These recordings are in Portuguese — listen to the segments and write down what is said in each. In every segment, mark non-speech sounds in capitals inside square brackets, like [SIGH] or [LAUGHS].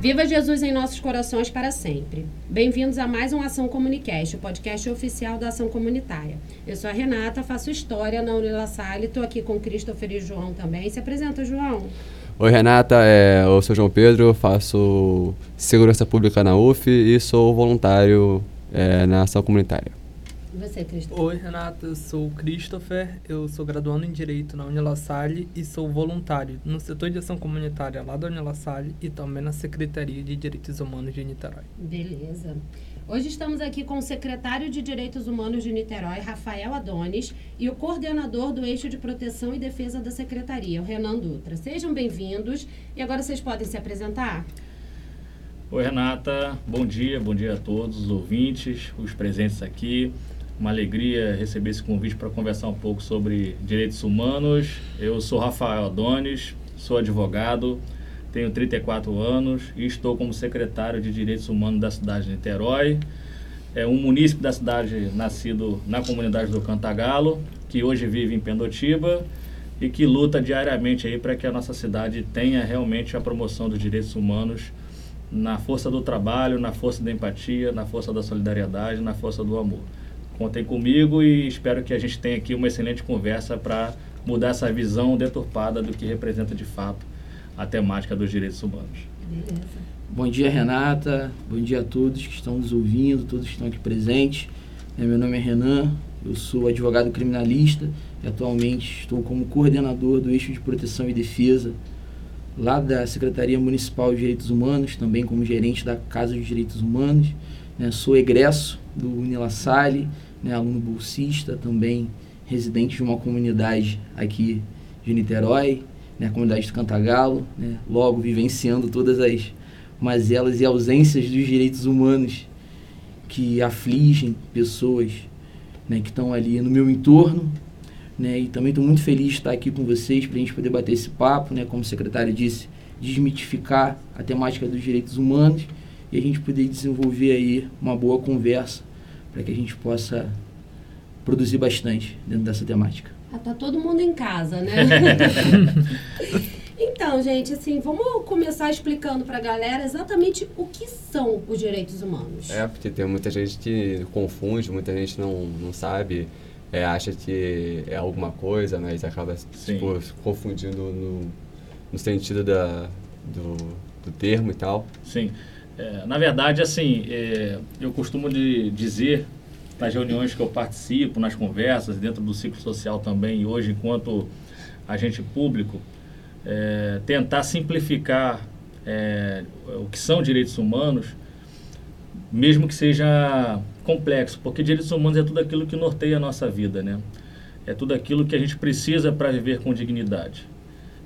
Viva Jesus em nossos corações para sempre. Bem-vindos a mais um Ação Comunicast, o podcast oficial da Ação Comunitária. Eu sou a Renata, faço História na Unila Salle, estou aqui com Christopher e João também. Se apresenta, João. Oi, Renata, é, eu sou João Pedro, faço Segurança Pública na UF e sou voluntário é, na Ação Comunitária. E você, Christopher? Oi, Renata, eu sou o Christopher, eu sou graduando em Direito na Unila Salle e sou voluntário no setor de ação comunitária lá da Unila Salle e também na Secretaria de Direitos Humanos de Niterói. Beleza. Hoje estamos aqui com o secretário de Direitos Humanos de Niterói, Rafael Adonis, e o coordenador do Eixo de Proteção e Defesa da Secretaria, o Renan Dutra. Sejam bem-vindos. E agora vocês podem se apresentar? Oi, Renata. Bom dia, bom dia a todos os ouvintes, os presentes aqui. Uma alegria receber esse convite para conversar um pouco sobre direitos humanos. Eu sou Rafael Adonis, sou advogado, tenho 34 anos e estou como secretário de Direitos Humanos da cidade de Niterói. É um munícipe da cidade nascido na comunidade do Cantagalo, que hoje vive em Pendotiba e que luta diariamente aí para que a nossa cidade tenha realmente a promoção dos direitos humanos na força do trabalho, na força da empatia, na força da solidariedade, na força do amor. Contem comigo e espero que a gente tenha aqui uma excelente conversa para mudar essa visão deturpada do que representa de fato a temática dos direitos humanos. Beleza. Bom dia, Renata. Bom dia a todos que estão nos ouvindo, todos que estão aqui presentes. É, Meu nome é Renan, eu sou advogado criminalista e atualmente estou como coordenador do Eixo de Proteção e Defesa lá da Secretaria Municipal de Direitos Humanos, também como gerente da Casa dos Direitos Humanos. né? Sou egresso do Unila Salle, né? aluno bolsista, também residente de uma comunidade aqui de Niterói, né? a comunidade do Cantagalo, né? logo vivenciando todas as mazelas e ausências dos direitos humanos que afligem pessoas né, que estão ali no meu entorno. Né, e também estou muito feliz de estar aqui com vocês para a gente poder bater esse papo, né, como o secretário disse, desmitificar a temática dos direitos humanos e a gente poder desenvolver aí uma boa conversa para que a gente possa produzir bastante dentro dessa temática. Ah, tá todo mundo em casa, né? [LAUGHS] então, gente, assim, vamos começar explicando para a galera exatamente o que são os direitos humanos. É, porque tem muita gente que confunde, muita gente não, não sabe, é, acha que é alguma coisa, mas acaba Sim. tipo, se confundindo no, no sentido da, do, do termo e tal. Sim. É, na verdade, assim, é, eu costumo de dizer nas reuniões que eu participo, nas conversas, dentro do ciclo social também, e hoje, enquanto agente público, é, tentar simplificar é, o que são direitos humanos, mesmo que seja complexo, porque direitos humanos é tudo aquilo que norteia a nossa vida, né? É tudo aquilo que a gente precisa para viver com dignidade.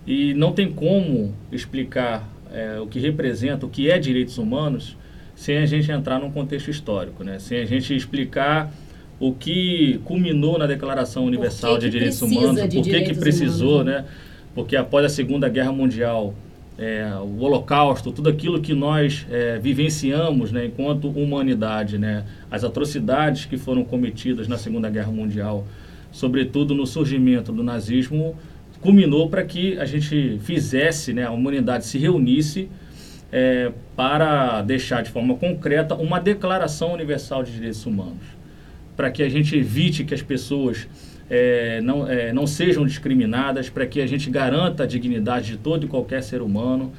E não tem como explicar é, o que representa, o que é direitos humanos, sem a gente entrar num contexto histórico, né? Sem a gente explicar o que culminou na Declaração Universal de Direitos Humanos, de por que que precisou, humanos, né? Porque após a Segunda Guerra Mundial, é, o Holocausto, tudo aquilo que nós é, vivenciamos, né, enquanto humanidade, né, as atrocidades que foram cometidas na Segunda Guerra Mundial, sobretudo no surgimento do nazismo, culminou para que a gente fizesse, né, a humanidade se reunisse é, para deixar de forma concreta uma Declaração Universal de Direitos Humanos, para que a gente evite que as pessoas é, não, é, não sejam discriminadas, para que a gente garanta a dignidade de todo e qualquer ser humano,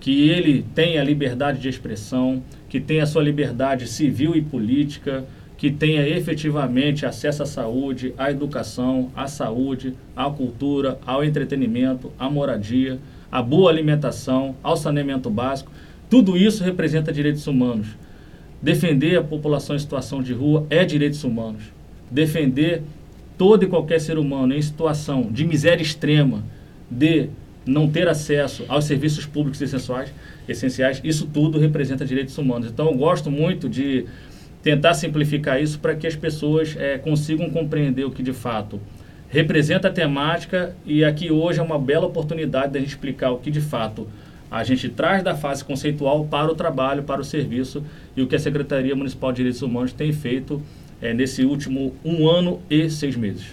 que ele tenha liberdade de expressão, que tenha sua liberdade civil e política, que tenha efetivamente acesso à saúde, à educação, à saúde, à cultura, ao entretenimento, à moradia, à boa alimentação, ao saneamento básico. Tudo isso representa direitos humanos. Defender a população em situação de rua é direitos humanos. Defender todo e qualquer ser humano em situação de miséria extrema, de não ter acesso aos serviços públicos essenciais, essenciais, isso tudo representa direitos humanos. Então, eu gosto muito de tentar simplificar isso para que as pessoas eh, consigam compreender o que de fato representa a temática e aqui hoje é uma bela oportunidade da gente explicar o que de fato a gente traz da fase conceitual para o trabalho, para o serviço e o que a Secretaria Municipal de Direitos Humanos tem feito é, nesse último um ano e seis meses.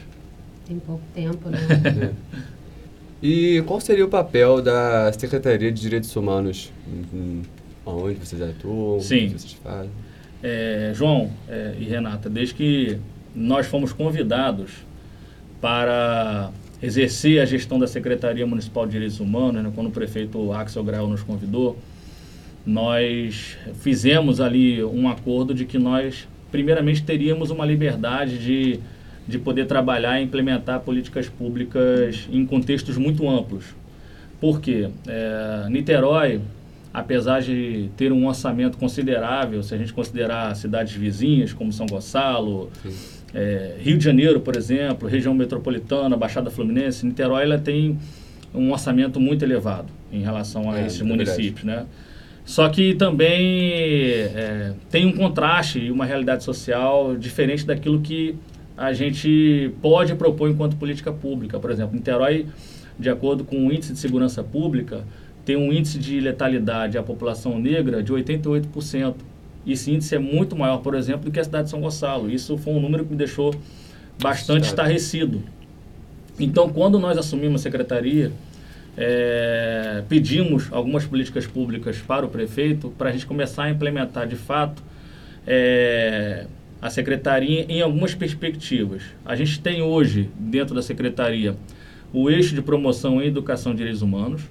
Tem pouco tempo, né? [LAUGHS] E qual seria o papel da Secretaria de Direitos Humanos? Hum, Onde vocês atuam? Sim. O que vocês fazem? É, João é, e Renata, desde que nós fomos convidados para exercer a gestão da Secretaria Municipal de Direitos Humanos, né, quando o prefeito Axel Grau nos convidou, nós fizemos ali um acordo de que nós, primeiramente, teríamos uma liberdade de, de poder trabalhar e implementar políticas públicas em contextos muito amplos. Por quê? É, Niterói, apesar de ter um orçamento considerável, se a gente considerar cidades vizinhas como São Gonçalo, é, Rio de Janeiro, por exemplo, região metropolitana, Baixada Fluminense, Niterói ela tem um orçamento muito elevado em relação a É, esses é municípios, né? Só que também é, tem um contraste e uma realidade social diferente daquilo que a gente pode propor enquanto política pública. Por exemplo, Niterói, de acordo com o Índice de Segurança Pública, tem um índice de letalidade à população negra de 88%. Esse índice é muito maior, por exemplo, do que a cidade de São Gonçalo. Isso foi um número que me deixou bastante estarrecido. Então, quando nós assumimos a secretaria, é, pedimos algumas políticas públicas para o prefeito para a gente começar a implementar de fato é, a secretaria em algumas perspectivas. A gente tem hoje, dentro da secretaria, o eixo de promoção em educação de direitos humanos,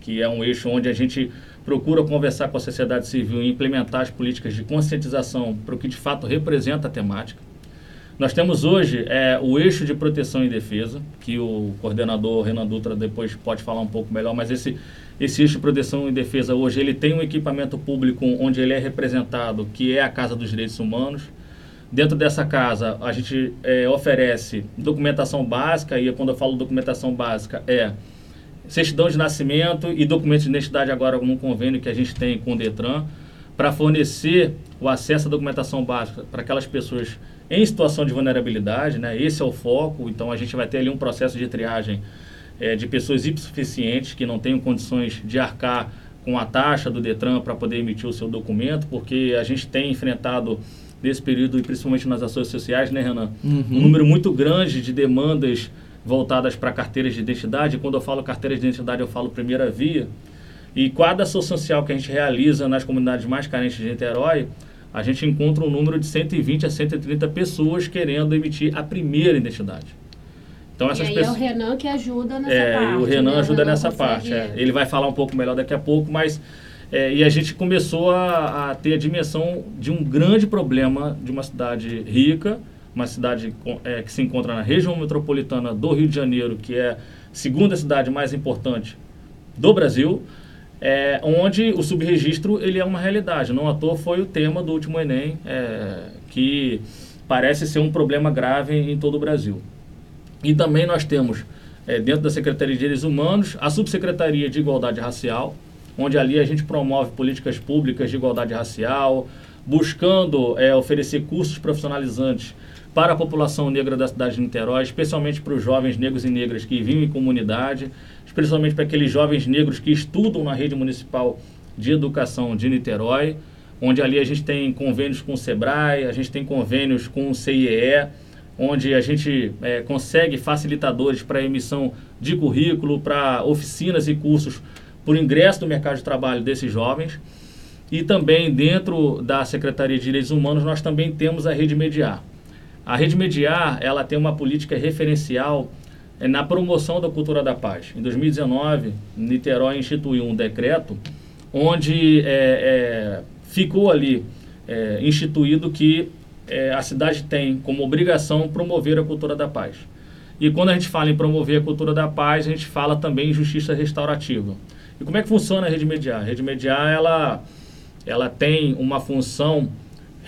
que é um eixo onde a gente procura conversar com a sociedade civil e implementar as políticas de conscientização para o que de fato representa a temática. Nós temos hoje é, o eixo de proteção e defesa, que o coordenador Renan Dutra depois pode falar um pouco melhor, mas esse, esse eixo de proteção e defesa hoje ele tem um equipamento público onde ele é representado, que é a Casa dos Direitos Humanos. Dentro dessa casa, a gente é, oferece documentação básica, e quando eu falo documentação básica, é certidão de nascimento e documento de identidade agora num convênio que a gente tem com o Detran, para fornecer o acesso à documentação básica para aquelas pessoas em situação de vulnerabilidade, né? Esse é o foco. Então a gente vai ter ali um processo de triagem eh, de pessoas hipossuficientes que não tenham condições de arcar com a taxa do Detran para poder emitir o seu documento, porque a gente tem enfrentado nesse período, e principalmente nas ações sociais, né, Renan? Uhum. Um número muito grande de demandas voltadas para carteiras de identidade. Quando eu falo carteiras de identidade, eu falo primeira via. E cada ação social que a gente realiza nas comunidades mais carentes de Niterói, a gente encontra um número de 120 a 130 pessoas querendo emitir a primeira identidade. Então e essas aí pessoas. é o Renan que ajuda nessa É, parte. e o Renan né? ajuda Renan nessa parte. é. Ele vai falar um pouco melhor daqui a pouco, mas é, e a gente começou a, a ter a dimensão de um grande problema de uma cidade rica, uma cidade é, que se encontra na região metropolitana do Rio de Janeiro, que é a segunda cidade mais importante do Brasil, é, onde o subregistro ele é uma realidade. Não à toa foi o tema do último Enem, é, que parece ser um problema grave em todo o Brasil. E também nós temos, eh, dentro da Secretaria de Direitos Humanos, a Subsecretaria de Igualdade Racial, onde ali a gente promove políticas públicas de igualdade racial, buscando eh, oferecer cursos profissionalizantes para a população negra da cidade de Niterói, especialmente para os jovens negros e negras que vivem em comunidade, especialmente para aqueles jovens negros que estudam na rede municipal de educação de Niterói, onde ali a gente tem convênios com o SEBRAE, a gente tem convênios com o CIEE, onde a gente eh, consegue facilitadores para emissão de currículo, para oficinas e cursos por ingresso no mercado de trabalho desses jovens. E também dentro da Secretaria de Direitos Humanos nós também temos a Rede Mediar. A Rede Mediar ela tem uma política referencial eh, na promoção da cultura da paz. Em 2019, Niterói instituiu um decreto onde eh, eh, ficou ali eh, instituído que eh, a cidade tem como obrigação promover a cultura da paz. E quando a gente fala em promover a cultura da paz, a gente fala também em justiça restaurativa. E como é que funciona a Rede Mediar? A Rede Mediar ela, ela tem uma função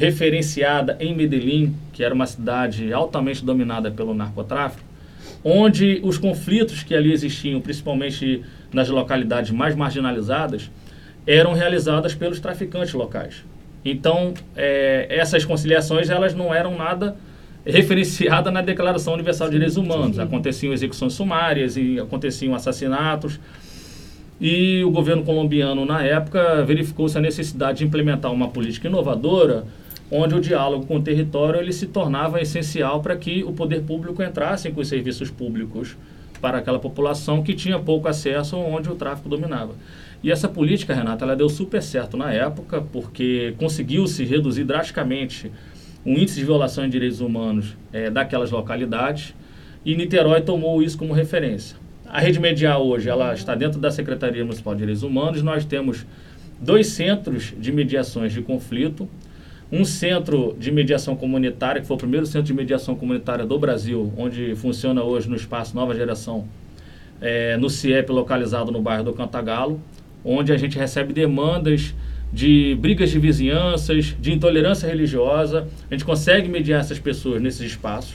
referenciada em Medellín, que era uma cidade altamente dominada pelo narcotráfico, onde os conflitos que ali existiam, principalmente nas localidades mais marginalizadas, eram realizadas pelos traficantes locais. Então, eh, essas conciliações elas não eram nada [LAUGHS] referenciada na Declaração Universal de Direitos Humanos. Aconteciam execuções sumárias e aconteciam assassinatos. E o governo colombiano, na época, verificou-se a necessidade de implementar uma política inovadora, onde o diálogo com o território ele se tornava essencial para que o poder público entrasse com os serviços públicos para aquela população que tinha pouco acesso onde o tráfico dominava. E essa política, Renata, ela deu super certo na época, porque conseguiu-se reduzir drasticamente o índice de violação de direitos humanos é, daquelas localidades, e Niterói tomou isso como referência. A Rede Medial hoje ela está dentro da Secretaria Municipal de Direitos Humanos. Nós temos dois centros de mediações de conflito, um centro de mediação comunitária, que foi o primeiro centro de mediação comunitária do Brasil, onde funciona hoje no espaço Nova Geração, é, no CIEP, localizado no bairro do Cantagalo, onde a gente recebe demandas de brigas de vizinhanças, de intolerância religiosa. A gente consegue mediar essas pessoas nesses espaços.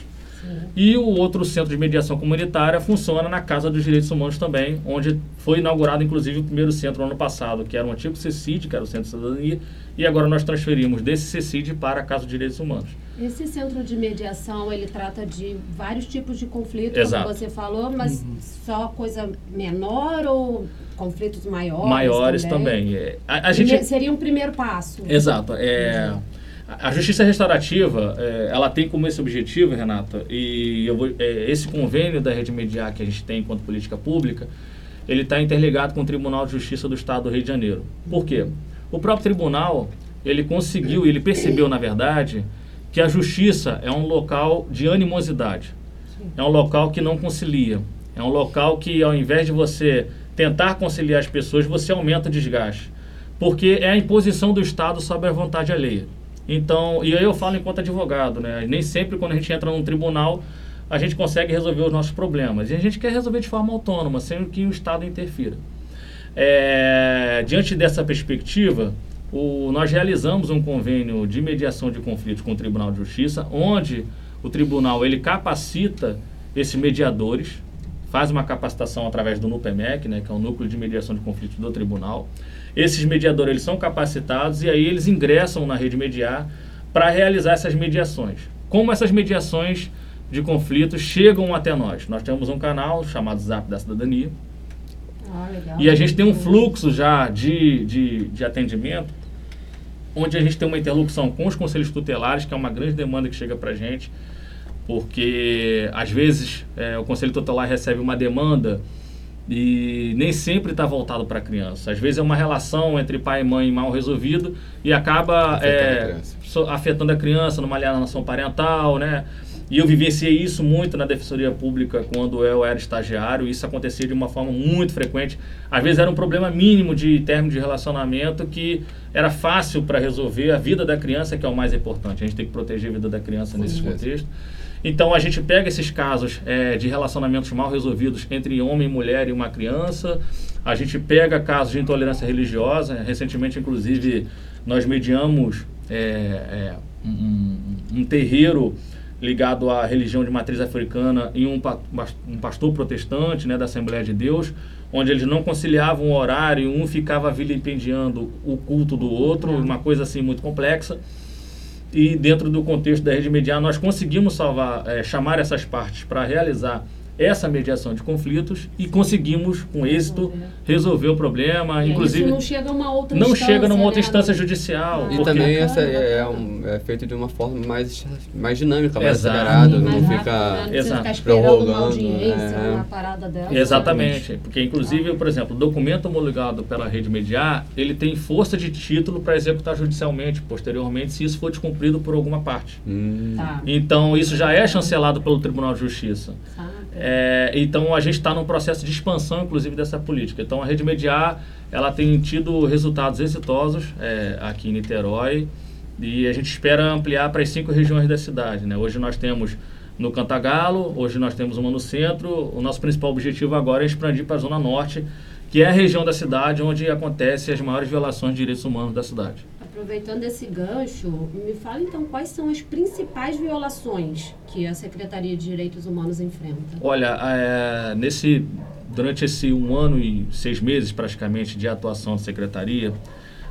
E o outro centro de mediação comunitária funciona na Casa dos Direitos Humanos também, onde foi inaugurado inclusive o primeiro centro no ano passado, que era o antigo CECID, que era o Centro de Cidadania, e agora nós transferimos desse CECID para a Casa dos Direitos Humanos. Esse centro de mediação, ele trata de vários tipos de conflitos, Exato. como você falou, mas Uhum. só coisa menor ou conflitos maiores? Maiores também. É, a, a gente Seria um primeiro passo. Exato. É, a a justiça restaurativa, é, ela tem como esse objetivo, Renata, e eu vou, é, esse convênio da Rede Mediar que a gente tem enquanto política pública, ele está interligado com o Tribunal de Justiça do Estado do Rio de Janeiro. Por quê? O próprio tribunal, ele conseguiu, ele percebeu, na verdade, que a justiça é um local de animosidade. É um local que não concilia. É um local que, ao invés de você tentar conciliar as pessoas, você aumenta o desgaste. Porque é a imposição do Estado sobre a vontade alheia. Então, e aí eu falo enquanto advogado, né? Nem sempre quando a gente entra num tribunal, a gente consegue resolver os nossos problemas. E a gente quer resolver de forma autônoma, sem que o Estado interfira. É, diante dessa perspectiva, o- nós realizamos um convênio de mediação de conflitos com o Tribunal de Justiça, onde o tribunal ele capacita esses mediadores, faz uma capacitação através do NUPEMEC, né, que é o Núcleo de Mediação de Conflitos do Tribunal. Esses mediadores eles são capacitados e aí eles ingressam na rede mediar para realizar essas mediações. Como essas mediações de conflitos chegam até nós? Nós temos um canal chamado Zap da Cidadania, Ah, e a gente tem um fluxo já de, de, de atendimento, onde a gente tem uma interlocução com os conselhos tutelares, que é uma grande demanda que chega para a gente, porque às vezes é, o conselho tutelar recebe uma demanda e nem sempre está voltado para a criança. Às vezes é uma relação entre pai e mãe mal resolvido e acaba Afetando a é, criança. so- afetando a criança numa alienação parental, né? E eu vivenciei isso muito na Defensoria Pública quando eu era estagiário. Isso acontecia de uma forma muito frequente. Às vezes era um problema mínimo de término de relacionamento que era fácil para resolver a vida da criança, que é o mais importante. A gente tem que proteger a vida da criança nesse certeza. contexto. Então a gente pega esses casos eh, de relacionamentos mal resolvidos entre homem mulher e uma criança. A gente pega casos de intolerância religiosa. Recentemente, inclusive, nós mediamos eh, eh, um, um- terreiro ligado à religião de matriz africana e um, um pastor protestante né, da Assembleia de Deus, onde eles não conciliavam o horário, um ficava vilipendiando o culto do outro, uma coisa assim muito complexa e dentro do contexto da rede mediar nós conseguimos salvar, eh, chamar essas partes para realizar essa mediação de conflitos e conseguimos com êxito resolver o problema, E aí inclusive isso não chega a uma outra não instância, chega numa outra né? instância judicial. Ah. E também essa é, é um- é feito de uma forma mais, mais dinâmica, mais Exato. acelerada, não né? fica... Não uma Prorrogando, audiência, é. uma parada dessa. Exatamente, porque inclusive, por exemplo, o documento homologado pela rede mediar, ele tem força de título para executar judicialmente, posteriormente, se isso for descumprido por alguma parte. Hum, Tá, Então, isso já é chancelado pelo Tribunal de Justiça. sabe? É, então a gente está num processo de expansão, inclusive, dessa política. Então a Rede Mediar ela tem tido resultados exitosos é, aqui em Niterói e a gente espera ampliar para as cinco regiões da cidade. Né? Hoje nós temos no Cantagalo, hoje nós temos uma no centro. O nosso principal objetivo agora é expandir para a Zona Norte, que é a região da cidade onde acontecem as maiores violações de direitos humanos da cidade. Aproveitando esse gancho, me fala então quais são as principais violações que a Secretaria de Direitos Humanos enfrenta. Olha, é, nesse, durante esse um ano e seis meses praticamente de atuação da secretaria,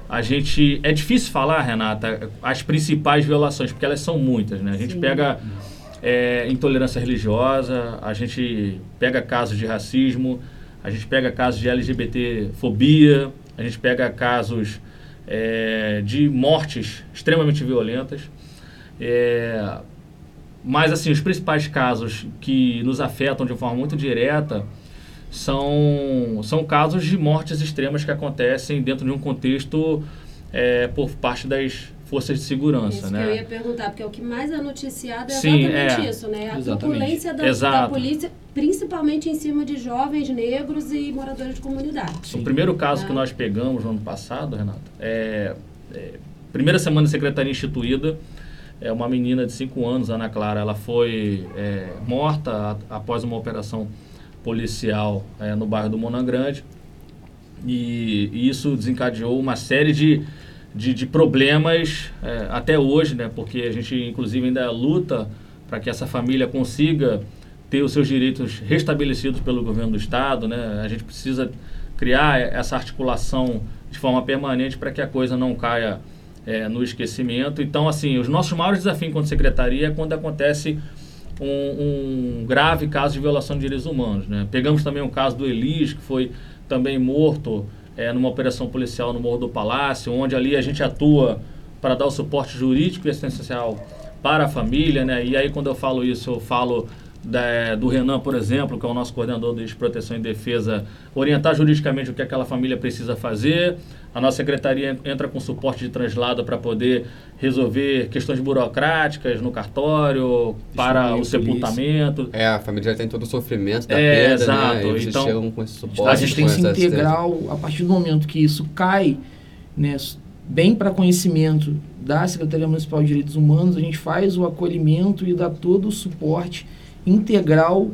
a gente é difícil falar, Renata, as principais violações, porque elas são muitas, né? A gente Sim. pega é, intolerância religiosa, a gente pega casos de racismo, a gente pega casos de LGBT-fobia, a gente pega casos é, de mortes extremamente violentas. É, mas, assim, os principais casos que nos afetam de forma muito direta são, são casos de mortes extremas que acontecem dentro de um contexto é, por parte das forças de segurança, isso né? que eu ia perguntar, porque o que mais é noticiado é Sim, exatamente é. isso, né? A Exatamente. da, da polícia, principalmente em cima de jovens negros e moradores de comunidade. O primeiro caso Ah. que nós pegamos no ano passado, Renato, é, é primeira semana de secretaria instituída, é uma menina de 5 anos, Ana Clara, ela foi é, morta a- após uma operação policial é, no bairro do Monangrande e, e isso desencadeou uma série de, de, de problemas é, até hoje, né? Porque a gente inclusive ainda luta para que essa família consiga ter os seus direitos restabelecidos pelo governo do estado, né? A gente precisa criar essa articulação de forma permanente para que a coisa não caia é, no esquecimento. Então, assim, os nossos maiores desafios enquanto secretaria é quando acontece um, um grave caso de violação de direitos humanos. Né? Pegamos também o caso do Elis, que foi também morto é, numa operação policial no Morro do Palácio, onde ali a gente atua para dar o suporte jurídico e assistencial para a família. Né? E aí, quando eu falo isso, eu falo da- do Renan, por exemplo, que é o nosso coordenador de proteção e defesa, orientar juridicamente o que aquela família precisa fazer. A nossa secretaria entra com suporte de translado para poder resolver questões burocráticas no cartório, para Testemunho, o sepultamento. É, a família já tem todo o sofrimento da É, perda, exato. né? E vocês Então, chegam com esse suporte. A A gente tem que se a partir do momento que isso cai, né, bem para conhecimento da Secretaria Municipal de Direitos Humanos, a gente faz o acolhimento e dá todo o suporte integral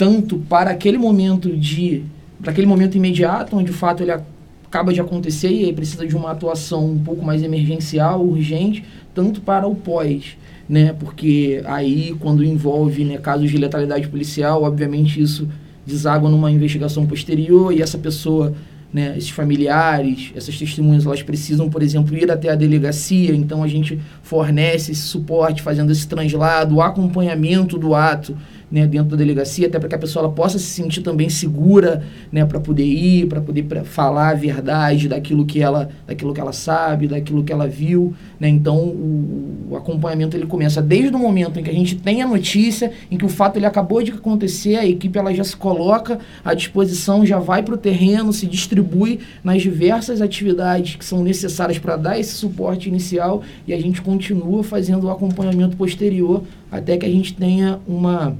tanto para aquele momento de para aquele momento imediato, onde o fato ele acaba de acontecer e aí precisa de uma atuação um pouco mais emergencial, urgente, tanto para o pós, né? Porque aí quando envolve né, casos de letalidade policial, obviamente isso deságua numa investigação posterior e essa pessoa, né, esses familiares, essas testemunhas, elas precisam, por exemplo, ir até a delegacia, então a gente fornece esse suporte, fazendo esse translado, o acompanhamento do ato, né, dentro da delegacia, até para que a pessoa possa se sentir também segura, né, para poder ir, para poder pra falar a verdade daquilo que ela, daquilo que ela sabe, daquilo que ela viu, né? Então o, o acompanhamento ele começa desde o momento em que a gente tem a notícia, em que o fato ele acabou de acontecer, a equipe ela já se coloca à disposição, já vai para o terreno, se distribui nas diversas atividades que são necessárias para dar esse suporte inicial e a gente continua fazendo o acompanhamento posterior até que a gente tenha uma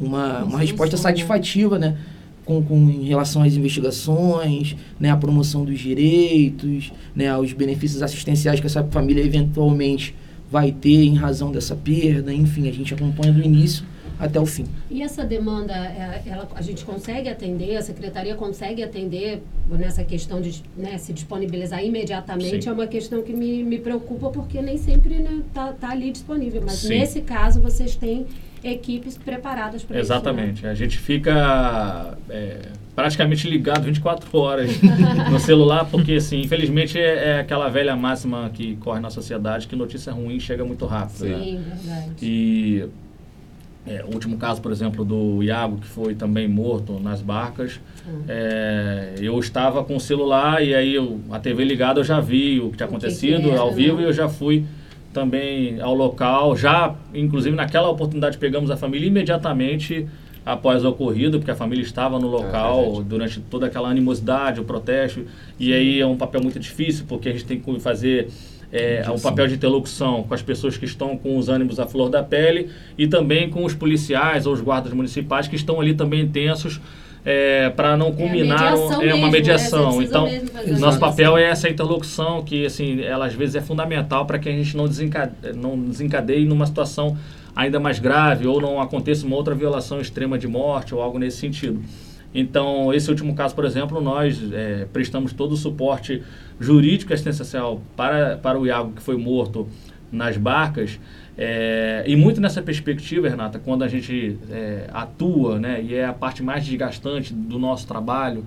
uma, uma resposta solução, né? satisfativa, né? Com, com, em relação às investigações, né, à promoção dos direitos, né, aos benefícios assistenciais que essa família eventualmente vai ter em razão dessa perda, enfim, a gente acompanha do início até o fim. E essa demanda, é, ela, a gente consegue atender, a secretaria consegue atender nessa questão de né, se disponibilizar imediatamente? Sim. É uma questão que me, me preocupa porque nem sempre está né, tá, tá ali disponível. Mas Sim. nesse caso, vocês têm equipes preparadas para isso. né? Exatamente. A gente fica é, praticamente ligado 24 horas no [LAUGHS] celular, porque, assim, infelizmente é, é aquela velha máxima que corre na sociedade que notícia ruim chega muito rápido. né? Sim, verdade. E é, o último caso, por exemplo, do Iago, que foi também morto nas barcas, Hum. é, eu estava com o celular e aí eu, a TV ligada eu já vi o que tinha O que acontecido que era, ao vivo né? e eu já fui também ao local. Já, inclusive, naquela oportunidade pegamos a família imediatamente após o ocorrido, porque a família estava no local verdade. durante toda aquela animosidade, o protesto. E aí é um papel muito difícil, porque a gente tem que fazer é, um papel de interlocução com as pessoas que estão com os ânimos à flor da pele e também com os policiais ou os guardas municipais que estão ali também tensos para não culminar mediação é uma mesmo, né? mediação. Então, nosso papel é essa interlocução que assim, ela às vezes é fundamental para que a gente não desencadeie, não desencadeie numa situação ainda mais grave ou não aconteça uma outra violação extrema de morte ou algo nesse sentido. Então, esse último caso, por exemplo, nós é, prestamos todo o suporte jurídico e assistencial para, para o Iago que foi morto nas barcas. É, e muito nessa perspectiva, Renata, quando a gente é, atua, né, e é a parte mais desgastante do nosso trabalho,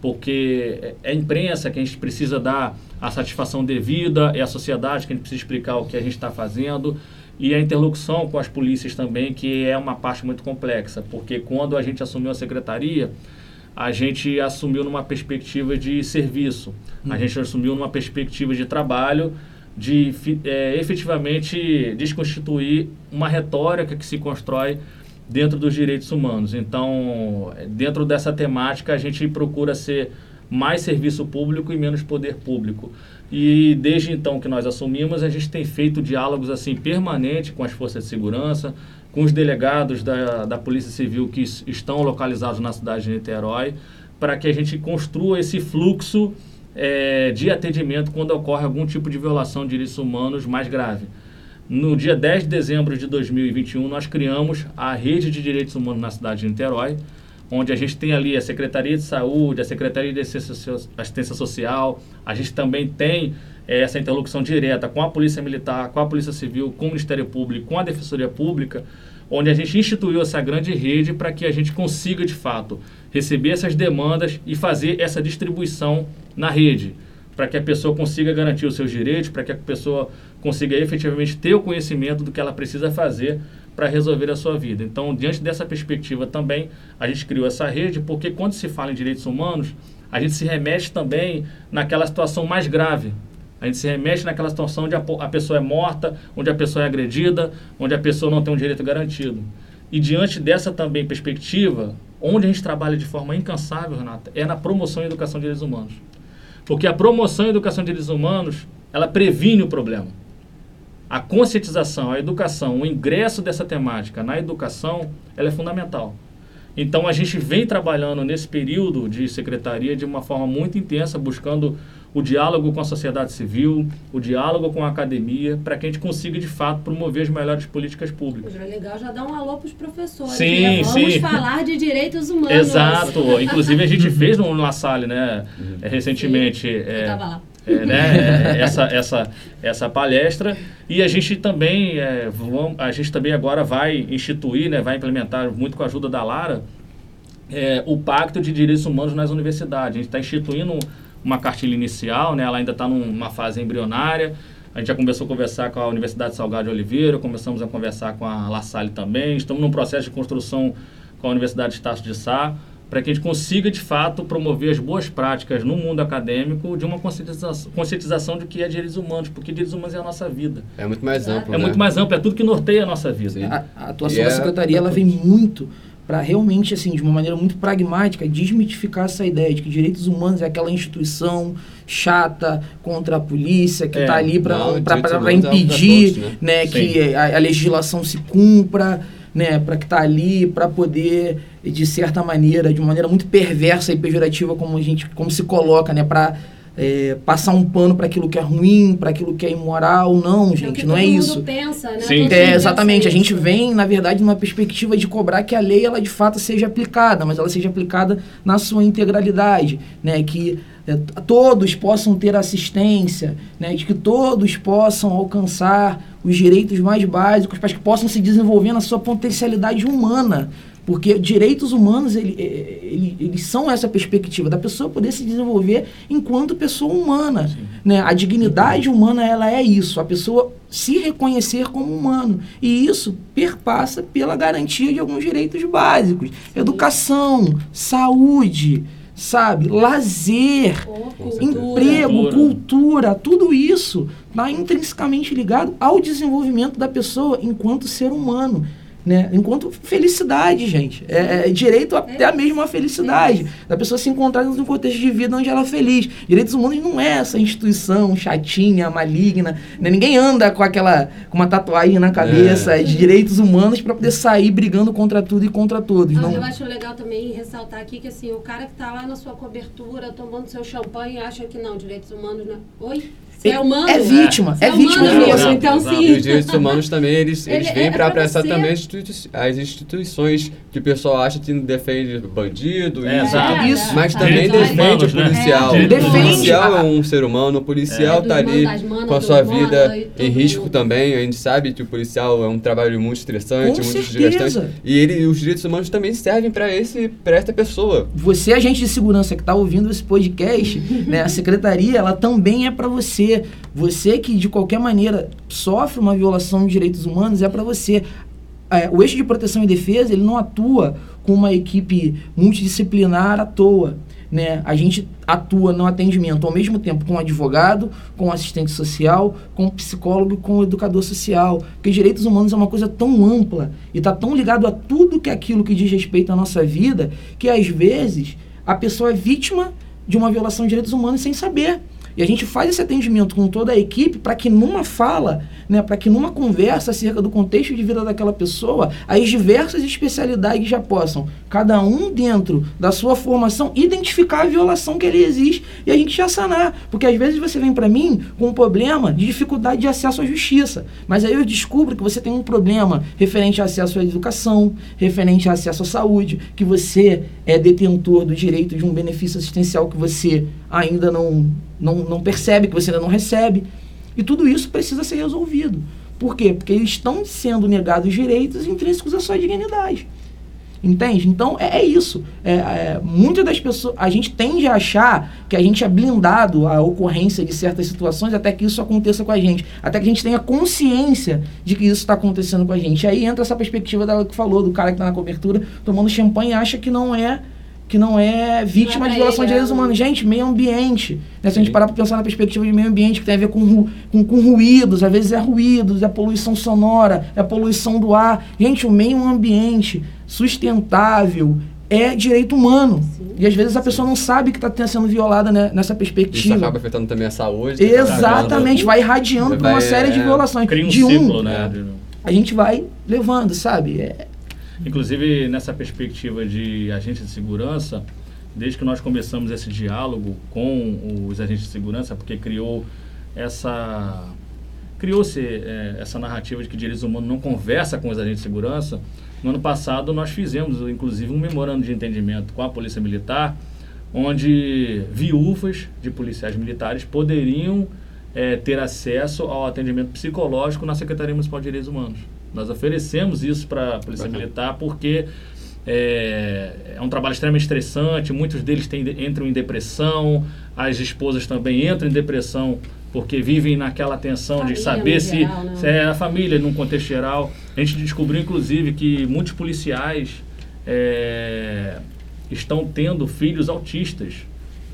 porque é a imprensa que a gente precisa dar a satisfação devida, é a sociedade que a gente precisa explicar o que a gente está fazendo. E a interlocução com as polícias também, que é uma parte muito complexa, porque quando a gente assumiu a secretaria, a gente assumiu numa perspectiva de serviço, a gente assumiu numa perspectiva de trabalho, de é, efetivamente desconstituir uma retórica que se constrói dentro dos direitos humanos. Então, dentro dessa temática, a gente procura ser mais serviço público e menos poder público. E desde então que nós assumimos, a gente tem feito diálogos assim permanentes com as forças de segurança, com os delegados da, da Polícia Civil que estão localizados na cidade de Niterói, para que a gente construa esse fluxo é, de atendimento quando ocorre algum tipo de violação de direitos humanos mais grave. No dia 10 de dezembro de 2021, nós criamos a Rede de Direitos Humanos na cidade de Niterói, onde a gente tem ali a Secretaria de Saúde, a Secretaria de Assistência Social, a gente também tem é, essa interlocução direta com a Polícia Militar, com a Polícia Civil, com o Ministério Público, com a Defensoria Pública, onde a gente instituiu essa grande rede para que a gente consiga, de fato, receber essas demandas e fazer essa distribuição na rede, para que a pessoa consiga garantir os seus direitos, para que a pessoa consiga efetivamente ter o conhecimento do que ela precisa fazer para resolver a sua vida. Então, diante dessa perspectiva também, a gente criou essa rede, porque quando se fala em direitos humanos, a gente se remete também naquela situação mais grave. A gente se remete naquela situação onde a, a pessoa é morta, onde a pessoa é agredida, onde a pessoa não tem um direito garantido. E diante dessa também perspectiva, onde a gente trabalha de forma incansável, Renata, é na promoção e educação de direitos humanos. Porque a promoção e educação de direitos humanos, ela previne o problema a conscientização, a educação, o ingresso dessa temática na educação, ela é fundamental. Então a gente vem trabalhando nesse período de secretaria de uma forma muito intensa, buscando o diálogo com a sociedade civil, o diálogo com a academia, para que a gente consiga de fato promover as melhores políticas públicas. É legal já dar um alô para os professores. Sim, né? Vamos sim. falar de direitos humanos. Exato. Inclusive a gente fez no La Salle, né, Uhum. recentemente. Sim, eu é, estava lá. É, né, essa, essa, essa palestra e a gente também é, vamos, a gente também agora vai instituir, né, vai implementar muito com a ajuda da Lara é, o Pacto de Direitos Humanos nas universidades. A gente está instituindo uma cartilha inicial, né, ela ainda está numa fase embrionária. A gente já começou a conversar com a Universidade Salgado de Oliveira, começamos a conversar com a La Salle também. Estamos num processo de construção com a Universidade de Estácio de Sá para que a gente consiga, de fato, promover as boas práticas no mundo acadêmico de uma conscientização, conscientização de que é direitos humanos, porque direitos humanos é a nossa vida. É muito mais amplo, É né? muito mais amplo, é tudo que norteia a nossa vida. A, a atuação E da é- secretaria ela vem muito para realmente, assim, de uma maneira muito pragmática, desmitificar essa ideia de que direitos humanos é aquela instituição chata contra a polícia que É, está ali para é impedir todos, né? né, que a, a legislação se cumpra, né, para que está ali para poder de certa maneira, de uma maneira muito perversa e pejorativa como a gente, como se coloca, né, para passar um pano para aquilo que é ruim, para aquilo que é imoral, não, É o gente, que não todo é mundo isso. pensa, né? Sim. Todo mundo É, exatamente. A gente vem, na verdade, numa perspectiva de cobrar que a lei ela de fato seja aplicada, mas ela seja aplicada na sua integralidade, né? Que é, todos possam ter assistência, né? De que todos possam alcançar os direitos mais básicos, para que possam se desenvolver na sua potencialidade humana. Porque direitos humanos, ele, é, ele, eles são essa perspectiva da pessoa poder se desenvolver enquanto pessoa humana. Né? A dignidade humana, ela é isso, a pessoa se reconhecer como humano. E isso perpassa pela garantia de alguns direitos básicos. Educação, saúde, sabe? Lazer, cultura. emprego, Cultura. cultura, tudo isso está intrinsecamente ligado ao desenvolvimento da pessoa enquanto ser humano. Né? Enquanto felicidade, gente. É, é direito até mesmo a felicidade. Da pessoa se encontrar num contexto de vida onde ela é feliz. Direitos humanos não é essa instituição chatinha, maligna. né? Ninguém anda com aquela com uma tatuagem na cabeça de direitos humanos para poder sair brigando contra tudo e contra todos. Ah, Não, Eu acho legal também ressaltar aqui que assim, o cara que está lá na sua cobertura, tomando seu champanhe, acha que não, direitos humanos não. Oi? É humano? É vítima, Você é vítima humano de mesmo, violação. então Exato. E sim. os direitos humanos também, eles, eles Ele é- vêm é para pra apressar também as, institui- as instituições que o pessoal acha que defende bandido, É, isso, exato. tudo Isso. mas também defende humanos, o né? policial. É. O policial é um ser humano, o policial É. está Do ali manas, com a sua vida da- e em risco também. A gente sabe que o policial é um trabalho muito estressante, Com muito desgastante. E ele, os direitos humanos também servem para esse, para essa pessoa. Você, agente de segurança que está ouvindo esse podcast, [LAUGHS] né, a secretaria, ela também é para você. Você. Que de qualquer maneira sofre uma violação de direitos humanos, é para você. É, o eixo de proteção e defesa ele não atua com uma equipe multidisciplinar à toa né, a gente atua no atendimento ao mesmo tempo com advogado, com assistente social, com psicólogo com educador social. Porque direitos humanos é uma coisa tão ampla e está tão ligado a tudo que é aquilo que diz respeito à nossa vida, que às vezes a pessoa é vítima de uma violação de direitos humanos sem saber. E a gente faz esse atendimento com toda a equipe para que numa fala, né, para que numa conversa acerca do contexto de vida daquela pessoa, as diversas especialidades já possam, cada um dentro da sua formação, identificar a violação que ele existe e a gente já sanar. Porque às vezes você vem para mim com um problema de dificuldade de acesso à justiça, mas aí eu descubro que você tem um problema referente a acesso à educação, referente a acesso à saúde, que você é detentor do direito de um benefício assistencial que você ainda não não, não percebe, que você ainda não recebe. E tudo isso precisa ser resolvido. Por quê? Porque estão sendo negados direitos intrínsecos à sua dignidade. Entende? Então é, é isso. É, é, muitas das pessoas. A gente tende a achar que a gente é blindado à ocorrência de certas situações até que isso aconteça com a gente. Até que a gente tenha consciência de que isso está acontecendo com a gente. Aí entra essa perspectiva dela que falou, do cara que está na cobertura tomando champanhe e acha que não é que não é vítima de violação de direitos é humanos. Gente, meio ambiente. Né? Se a gente parar para pensar na perspectiva de meio ambiente, que tem a ver com, com, com ruídos, às vezes é ruídos, é poluição sonora, é poluição do ar. Gente, o meio ambiente sustentável é direito humano. Sim. E às vezes a pessoa não sabe que está sendo violada né, nessa perspectiva. Isso acaba afetando também a saúde. Exatamente, vai irradiando para uma série é, de violações. Cria um de ciclo, um, né? A gente vai levando, sabe? É, Inclusive, nessa perspectiva de agente de segurança, desde que nós começamos esse diálogo com os agentes de segurança, porque criou essa criou-se é, essa narrativa de que direitos humanos não conversa com os agentes de segurança. No ano passado, nós fizemos, inclusive, um memorando de entendimento com a Polícia Militar, onde viúvas de policiais militares poderiam é, ter acesso ao atendimento psicológico na Secretaria Municipal de Direitos Humanos. Nós oferecemos isso para a Polícia Bacana. Militar porque é, é, um trabalho extremamente estressante, muitos deles têm, entram em depressão, as esposas também entram em depressão porque vivem naquela tensão família, de saber se, geral, né? se, é a família num contexto geral. A gente descobriu, inclusive, que muitos policiais é, estão tendo filhos autistas.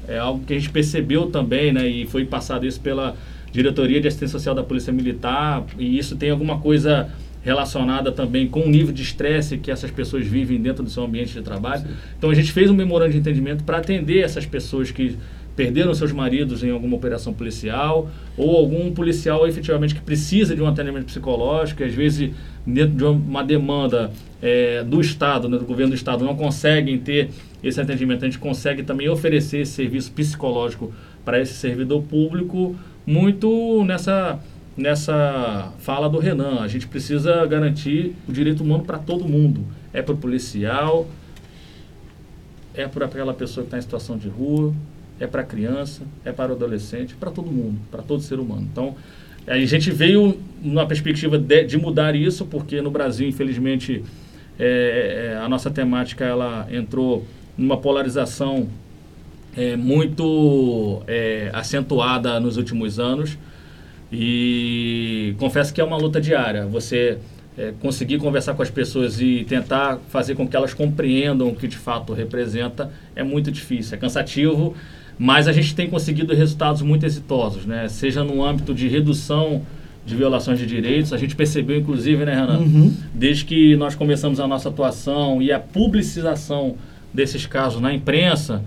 É algo que a gente percebeu também, né? E foi passado isso pela Diretoria de Assistência Social da Polícia Militar, e isso tem alguma coisa relacionada também com o nível de estresse que essas pessoas vivem dentro do seu ambiente de trabalho. Sim. Então a gente fez um memorando de entendimento para atender essas pessoas que perderam seus maridos em alguma operação policial ou algum policial efetivamente que precisa de um atendimento psicológico, às vezes dentro de uma demanda é, do Estado, né, do governo do Estado, não conseguem ter esse atendimento. A gente consegue também oferecer esse serviço psicológico para esse servidor público muito nessa nessa fala do Renan. A gente precisa garantir o direito humano para todo mundo. É para o policial, é para aquela pessoa que está em situação de rua, é para a criança, é para o adolescente, para todo mundo, para todo ser humano. Então, a gente veio numa perspectiva de, de mudar isso, porque no Brasil, infelizmente, é, é, a nossa temática ela entrou numa polarização é, muito é, acentuada nos últimos anos. E confesso que é uma luta diária. Você é, conseguir conversar com as pessoas e tentar fazer com que elas compreendam o que de fato representa é muito difícil, é cansativo, mas a gente tem conseguido resultados muito exitosos, né? Seja no âmbito de redução de violações de direitos, a gente percebeu inclusive, né, Renan, uhum. desde que nós começamos a nossa atuação e a publicização desses casos na imprensa,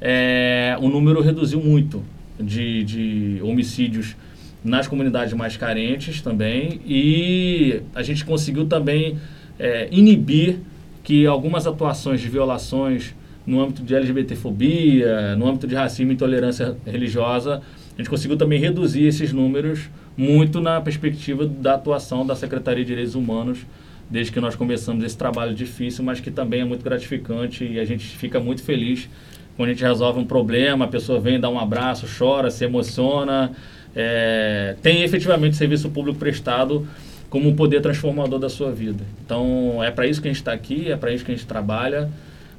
é, o número reduziu muito de, de homicídios nas comunidades mais carentes também. E a gente conseguiu também é, inibir que algumas atuações de violações no âmbito de LGBTfobia, no âmbito de racismo e intolerância religiosa, a gente conseguiu também reduzir esses números muito na perspectiva da atuação da Secretaria de Direitos Humanos desde que nós começamos esse trabalho difícil, mas que também é muito gratificante e a gente fica muito feliz quando a gente resolve um problema, a pessoa vem dar um abraço, chora, se emociona, é, tem efetivamente serviço público prestado como um poder transformador da sua vida. Então, é para isso que a gente está aqui, é para isso que a gente trabalha,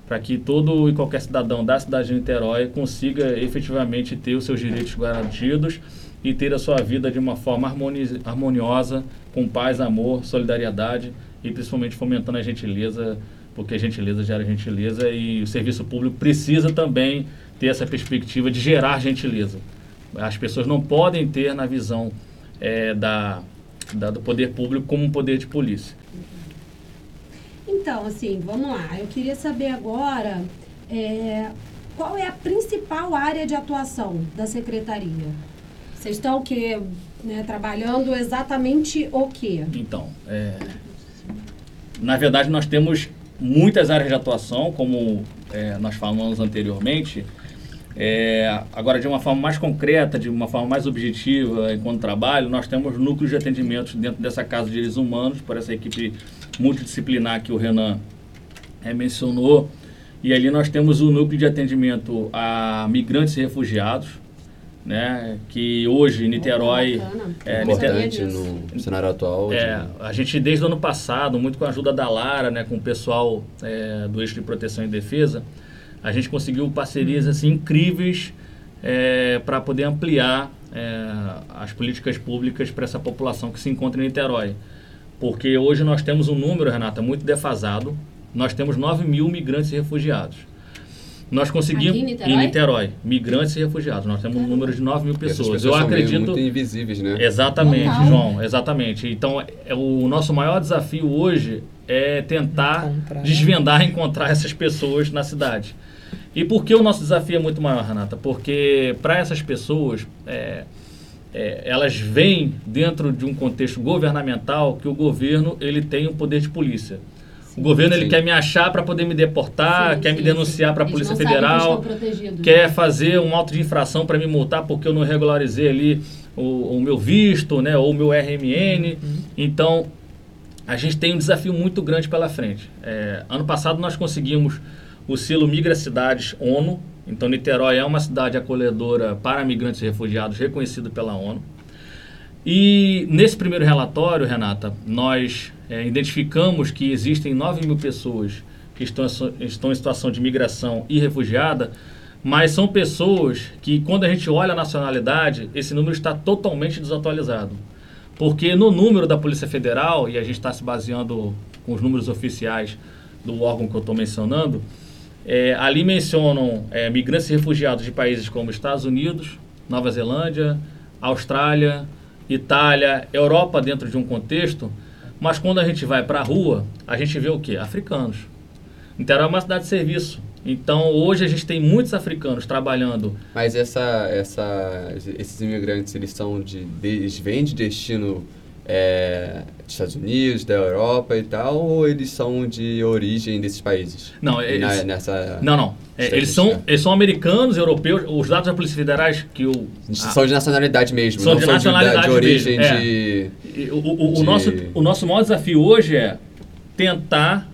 para que todo e qualquer cidadão da cidade de Niterói consiga efetivamente ter os seus direitos garantidos e ter a sua vida de uma forma harmoni- harmoniosa, com paz, amor, solidariedade e principalmente fomentando a gentileza, porque a gentileza gera gentileza e o serviço público precisa também ter essa perspectiva de gerar gentileza. As pessoas não podem ter na visão eh, da, da- do poder público como um poder de polícia. Então, assim, vamos lá. Eu queria saber agora é, qual é a principal área de atuação da secretaria. Vocês estão o quê? Né, trabalhando exatamente o quê? Então, é, na verdade, nós temos muitas áreas de atuação, como é, nós falamos anteriormente. É, agora, de uma forma mais concreta, de uma forma mais objetiva, enquanto trabalho, nós temos núcleos de atendimento dentro dessa Casa de Direitos Humanos, por essa equipe multidisciplinar que o Renan é, mencionou. E ali nós temos o núcleo de atendimento a migrantes e refugiados, né, que hoje em Niterói... É, Importante no cenário atual. de- É, a gente desde o ano passado, muito com a ajuda da Lara, né, com o pessoal é, do Eixo de Proteção e Defesa, a gente conseguiu parcerias assim incríveis para poder ampliar é, as políticas públicas para essa população que se encontra em Niterói. Porque hoje nós temos um número, Renata, muito defasado. Nós temos 9 mil migrantes e refugiados. Nós conseguimos Aqui em Niterói? migrantes e refugiados. Nós temos um número de 9 mil essas pessoas. Eu são acredito. muito invisíveis, né? Exatamente, Total. João, exatamente. Então, é, o nosso maior desafio hoje é tentar Encontrar. desvendar, [LAUGHS] encontrar essas pessoas na cidade. E por que o nosso desafio é muito maior, Renata? Porque para essas pessoas, é, é, elas vêm dentro de um contexto governamental que o governo ele tem um poder de polícia. O governo ele Sim. quer me achar para poder me deportar, Sim, quer sim, me denunciar para a Polícia que Federal estão protegidos, quer né? fazer um auto de infração para me multar porque eu não regularizei ali o, o meu visto, né, ou o meu RMN. Então, a gente tem um desafio muito grande pela frente. É, ano passado nós conseguimos o selo Migra Cidades ONU. Então, Niterói é uma cidade acolhedora para migrantes e refugiados reconhecido pela ONU. E nesse primeiro relatório, Renata, nós é, identificamos que existem 9 mil pessoas que estão, estão em situação de migração e refugiada, mas são pessoas que, quando a gente olha a nacionalidade, esse número está totalmente desatualizado. Porque no número da Polícia Federal, e a gente está se baseando com os números oficiais do órgão que eu estou mencionando, é, ali mencionam é, migrantes e refugiados de países como Estados Unidos, Nova Zelândia, Austrália, Itália, Europa dentro de um contexto, mas quando a gente vai para a rua, a gente vê o quê? Africanos. Niterói é uma cidade de serviço. Então, hoje a gente tem muitos africanos trabalhando. Mas essa, essa, esses imigrantes, eles são de eles vêm de destino é, dos Estados Unidos, da Europa e tal, ou eles são de origem desses países? Não, Na- eles, nessa não, não. É, eles, são, eles são americanos, europeus. Os dados da Polícia Federais que o, São de nacionalidade mesmo, São não de são nacionalidade de, de origem mesmo, é. de... E O, o- o de- nosso, o nosso maior desafio hoje é tentar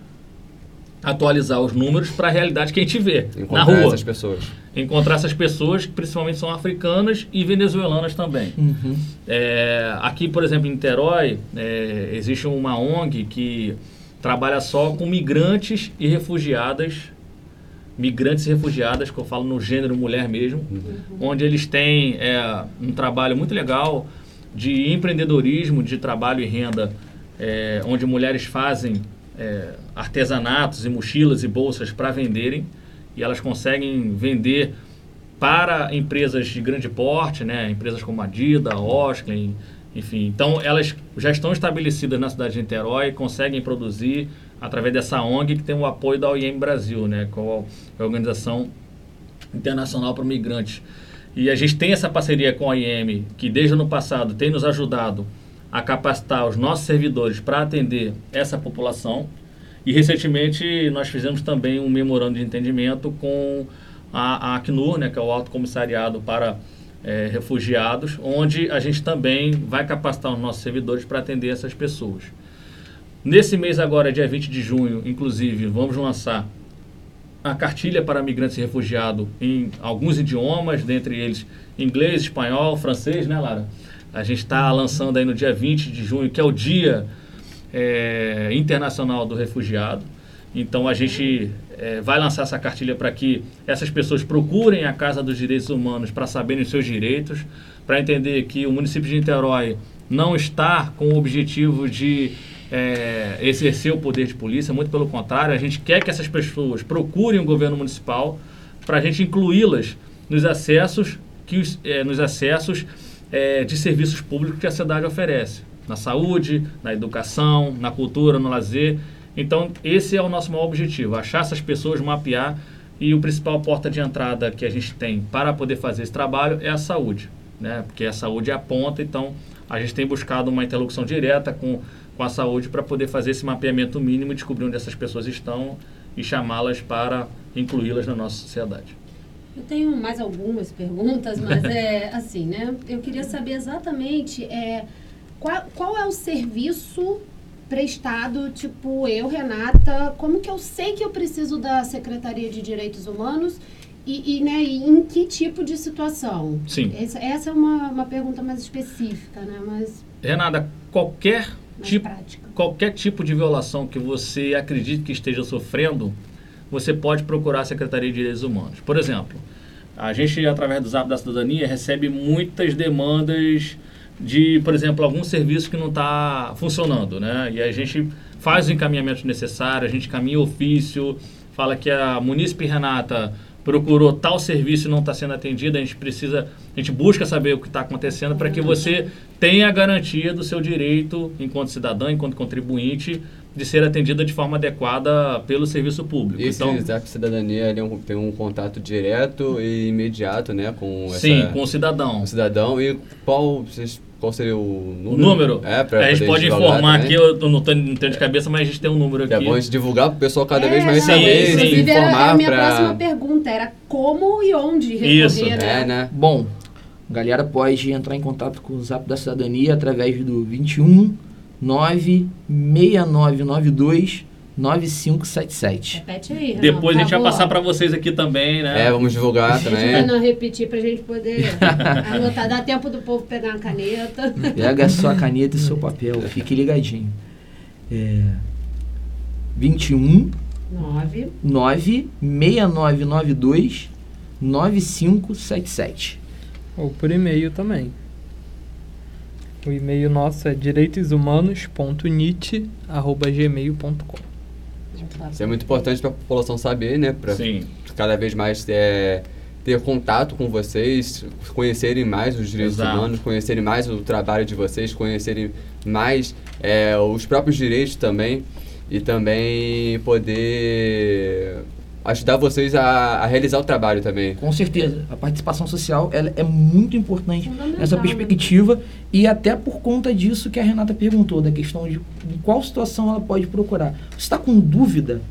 atualizar os números para a realidade que a gente vê na encontrar rua. essas pessoas. Encontrar essas pessoas que principalmente são africanas e venezuelanas também. Uhum. É, aqui, por exemplo, em Niterói, é, existe uma ONG que trabalha só com migrantes e refugiadas, migrantes e refugiadas, que eu falo no gênero mulher mesmo, onde eles têm é, um trabalho muito legal de empreendedorismo, de trabalho e renda, é, onde mulheres fazem é, artesanatos e mochilas e bolsas para venderem e elas conseguem vender para empresas de grande porte, né, empresas como a Dida, Oscar, enfim. Então, elas já estão estabelecidas na cidade de Niterói, conseguem produzir através dessa ONG que tem o apoio da OIM Brasil, né, que é a Organização Internacional para Migrantes. E a gente tem essa parceria com a OIM, que desde o ano passado tem nos ajudado a capacitar os nossos servidores para atender essa população. E recentemente nós fizemos também um memorando de entendimento com a, a Acnur, né, que é o Alto Comissariado para eh, Refugiados, onde a gente também vai capacitar os nossos servidores para atender essas pessoas. Nesse mês agora, dia 20 de junho, inclusive, vamos lançar a cartilha para migrantes e refugiados em alguns idiomas, dentre eles inglês, espanhol, francês, né, Lara? A gente está lançando aí no dia 20 de junho, que é o Dia é, Internacional do Refugiado. Então a gente é, vai lançar essa cartilha para que essas pessoas procurem a Casa dos Direitos Humanos para saberem os seus direitos, para entender que o município de Niterói não está com o objetivo de é, exercer o poder de polícia, muito pelo contrário, a gente quer que essas pessoas procurem o governo municipal para a gente incluí-las nos acessos, que é, nos acessos é, de serviços públicos que a cidade oferece, na saúde, na educação, na cultura, no lazer. Então, esse é o nosso maior objetivo, achar essas pessoas, mapear, e o principal porta de entrada que a gente tem para poder fazer esse trabalho é a saúde, né? porque a saúde é a ponta, então a gente tem buscado uma interlocução direta com, com a saúde para poder fazer esse mapeamento mínimo e descobrir onde essas pessoas estão e chamá-las para incluí-las na nossa sociedade. Eu tenho mais algumas perguntas, mas é [LAUGHS] assim, né? Eu queria saber exatamente é, qual, qual é o serviço prestado, tipo, eu, Renata, como que eu sei que eu preciso da Secretaria de Direitos Humanos e, e, né, e em que tipo de situação? Sim. Essa, essa é uma, uma pergunta mais específica, né? Mas Renata, qualquer tipo, prática. qualquer tipo de violação que você acredite que esteja sofrendo, você pode procurar a Secretaria de Direitos Humanos. Por exemplo, a gente, através do Zap da Cidadania, recebe muitas demandas de, por exemplo, algum serviço que não está funcionando, né? E a gente faz o encaminhamento necessário, a gente caminha o ofício, fala que a Munícipe Renata procurou tal serviço e não está sendo atendida, a gente precisa, a gente busca saber o que está acontecendo para que você tenha a garantia do seu direito enquanto cidadão, enquanto contribuinte, de ser atendida de forma adequada pelo serviço público. Esse então, Zap Cidadania ele é um- tem um contato direto e imediato, né, com essa- sim, com o cidadão. o cidadão. E qual, vocês, qual seria o O número? número, É, pra a gente pode informar também. aqui, eu não tenho de cabeça, mas a gente tem um número é aqui. bom a gente divulgar para o pessoal cada vez É, mais não, saber, sim, se Inclusive, era informar a minha pra- próxima pergunta, era como e onde recorrer, Isso. né? É, né? Bom, a galera pode entrar em contato com o Zap da Cidadania através do 21 96992 9577. Repete aí, Renan, Depois a gente vai passar para vocês aqui também, né? É, vamos divulgar Deixa o também. Renan repetir pra gente poder [LAUGHS] anotar. Dá tempo do povo pegar uma caneta. Pega sua caneta e seu papel, fique ligadinho. É, 21 Nove. 96992 9577. Ou por e-mail também. O e-mail nosso é direitoshumanos.nit.gmail.com Isso é muito importante para a população saber, né? Para Sim. cada vez mais é, ter contato com vocês, conhecerem mais os direitos Exato. humanos, conhecerem mais o trabalho de vocês, conhecerem mais é, os próprios direitos também e também poder ajudar vocês a, a realizar o trabalho também. Com certeza, a participação social ela é muito importante nessa né? perspectiva e até por conta disso que a Renata perguntou, da questão de em qual situação ela pode procurar. Você está com dúvida?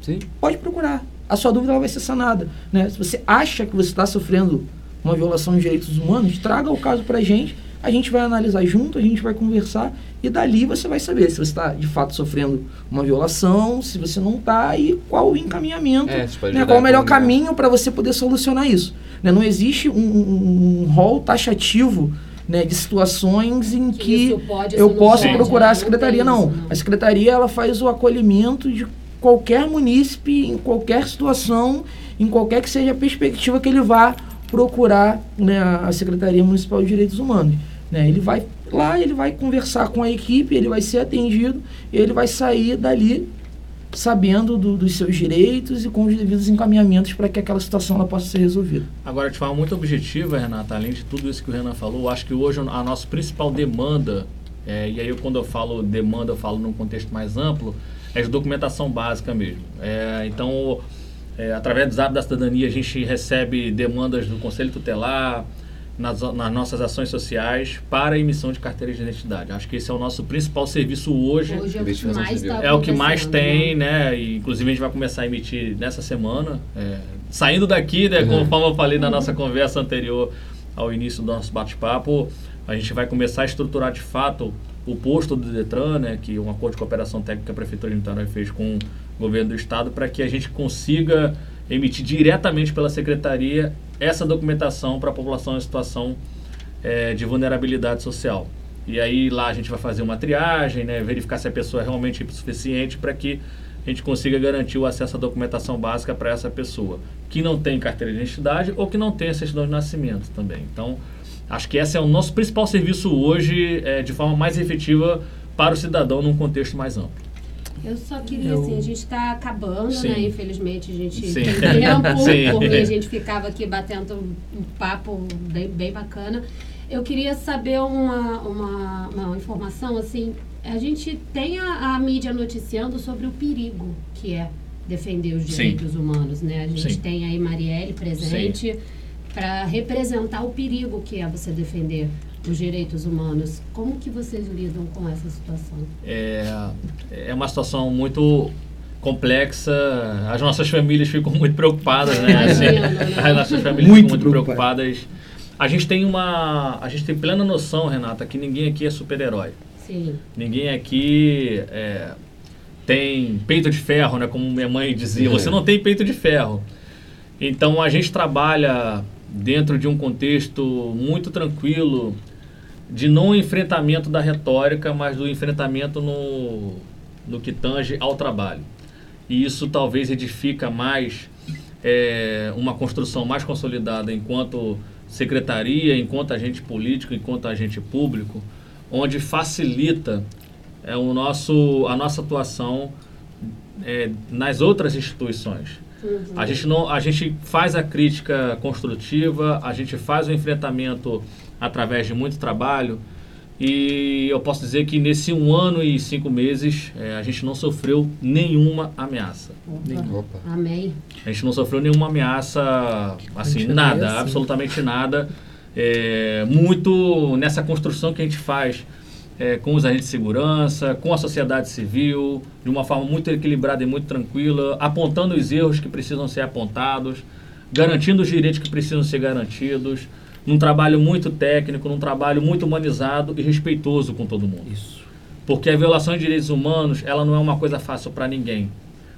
Sim? Pode procurar. A sua dúvida ela vai ser sanada. Né? Se você acha que você está sofrendo uma violação de direitos humanos, traga o caso para a gente, a gente vai analisar junto, a gente vai conversar e dali você vai saber se você está de fato sofrendo uma violação, se você não está e qual o encaminhamento É, né, qual o melhor caminho para você poder solucionar isso. Né? Não existe um, um, um rol taxativo né, de situações em que pode, eu não posso pode, procurar a secretaria. Não, isso, a secretaria ela faz o acolhimento de qualquer munícipe, em qualquer situação, em qualquer que seja a perspectiva que ele vá procurar né, a Secretaria Municipal de Direitos Humanos. Né? Ele vai lá, ele vai conversar com a equipe, ele vai ser atendido, ele vai sair dali sabendo do- dos seus direitos e com os devidos encaminhamentos para que aquela situação ela possa ser resolvida. Agora, de forma muito objetiva, Renata, além de tudo isso que o Renan falou, acho que hoje a nossa principal demanda, é, e aí eu, quando eu falo demanda, eu falo num contexto mais amplo, é de documentação básica mesmo. É, então, é, através do Zap da Cidadania, a gente recebe demandas do Conselho Tutelar, nas, nas nossas ações sociais, para a emissão de carteiras de identidade. Acho que esse é o nosso principal serviço hoje. Hoje é o que mais está É o que mais acontecendo, tem, né? né? E, inclusive a gente vai começar a emitir nessa semana. é, saindo daqui, né? Uhum. Conforme eu falei na nossa conversa anterior ao início do nosso bate-papo, a gente vai começar a estruturar de fato o posto do Detran, né? Que um acordo de cooperação técnica que a Prefeitura de Niterói fez com o governo do Estado para que a gente consiga emitir diretamente pela Secretaria essa documentação para a população em situação é, de vulnerabilidade social. E aí lá a gente vai fazer uma triagem, né, verificar se a pessoa é realmente suficiente para que a gente consiga garantir o acesso à documentação básica para essa pessoa que não tem carteira de identidade ou que não tem a certidão de nascimento também. Então, acho que esse é o nosso principal serviço hoje, é, de forma mais efetiva para o cidadão num contexto mais amplo. Eu só queria, Eu- assim, a gente está acabando, Sim. né? Infelizmente, a gente Sim. tem tempo, [LAUGHS] Sim. mim a gente ficava aqui batendo um papo bem, bem bacana. Eu queria saber uma, uma, uma informação, assim, a gente tem a, a mídia noticiando sobre o perigo que é defender os Sim. direitos humanos, né? A gente Sim. tem aí Marielle presente para representar o perigo que é você defender os direitos humanos. Como que vocês lidam com essa situação? É, é uma situação muito complexa. As nossas famílias ficam [LAUGHS] muito preocupadas, né? Assim, né? as nossas famílias Muito ficam muito preocupadas. preocupadas. A gente tem uma, a gente tem plena noção, Renata, que ninguém aqui é super-herói. Sim. Ninguém aqui é, tem peito de ferro, né? Como minha mãe dizia. É. Você não tem peito de ferro. Então a gente trabalha dentro de um contexto muito tranquilo de não enfrentamento da retórica, mas do enfrentamento no, no que tange ao trabalho. E isso talvez edifica mais é, uma construção mais consolidada enquanto secretaria, enquanto agente político, enquanto agente público, onde facilita é, o nosso, a nossa atuação é, nas outras instituições. A gente, não, a gente faz a crítica construtiva, a gente faz o enfrentamento através de muito trabalho e eu posso dizer que nesse um ano e cinco meses é, a gente não sofreu nenhuma ameaça. Opa. Opa. Amém. A gente não sofreu nenhuma ameaça, assim, Continua nada, assim. absolutamente nada. É, muito nessa construção que a gente faz é, com os agentes de segurança, com a sociedade civil, de uma forma muito equilibrada e muito tranquila, apontando os erros que precisam ser apontados, garantindo os direitos que precisam ser garantidos, num trabalho muito técnico, num trabalho muito humanizado e respeitoso com todo mundo. Isso. Porque a violação de direitos humanos, ela não é uma coisa fácil para ninguém.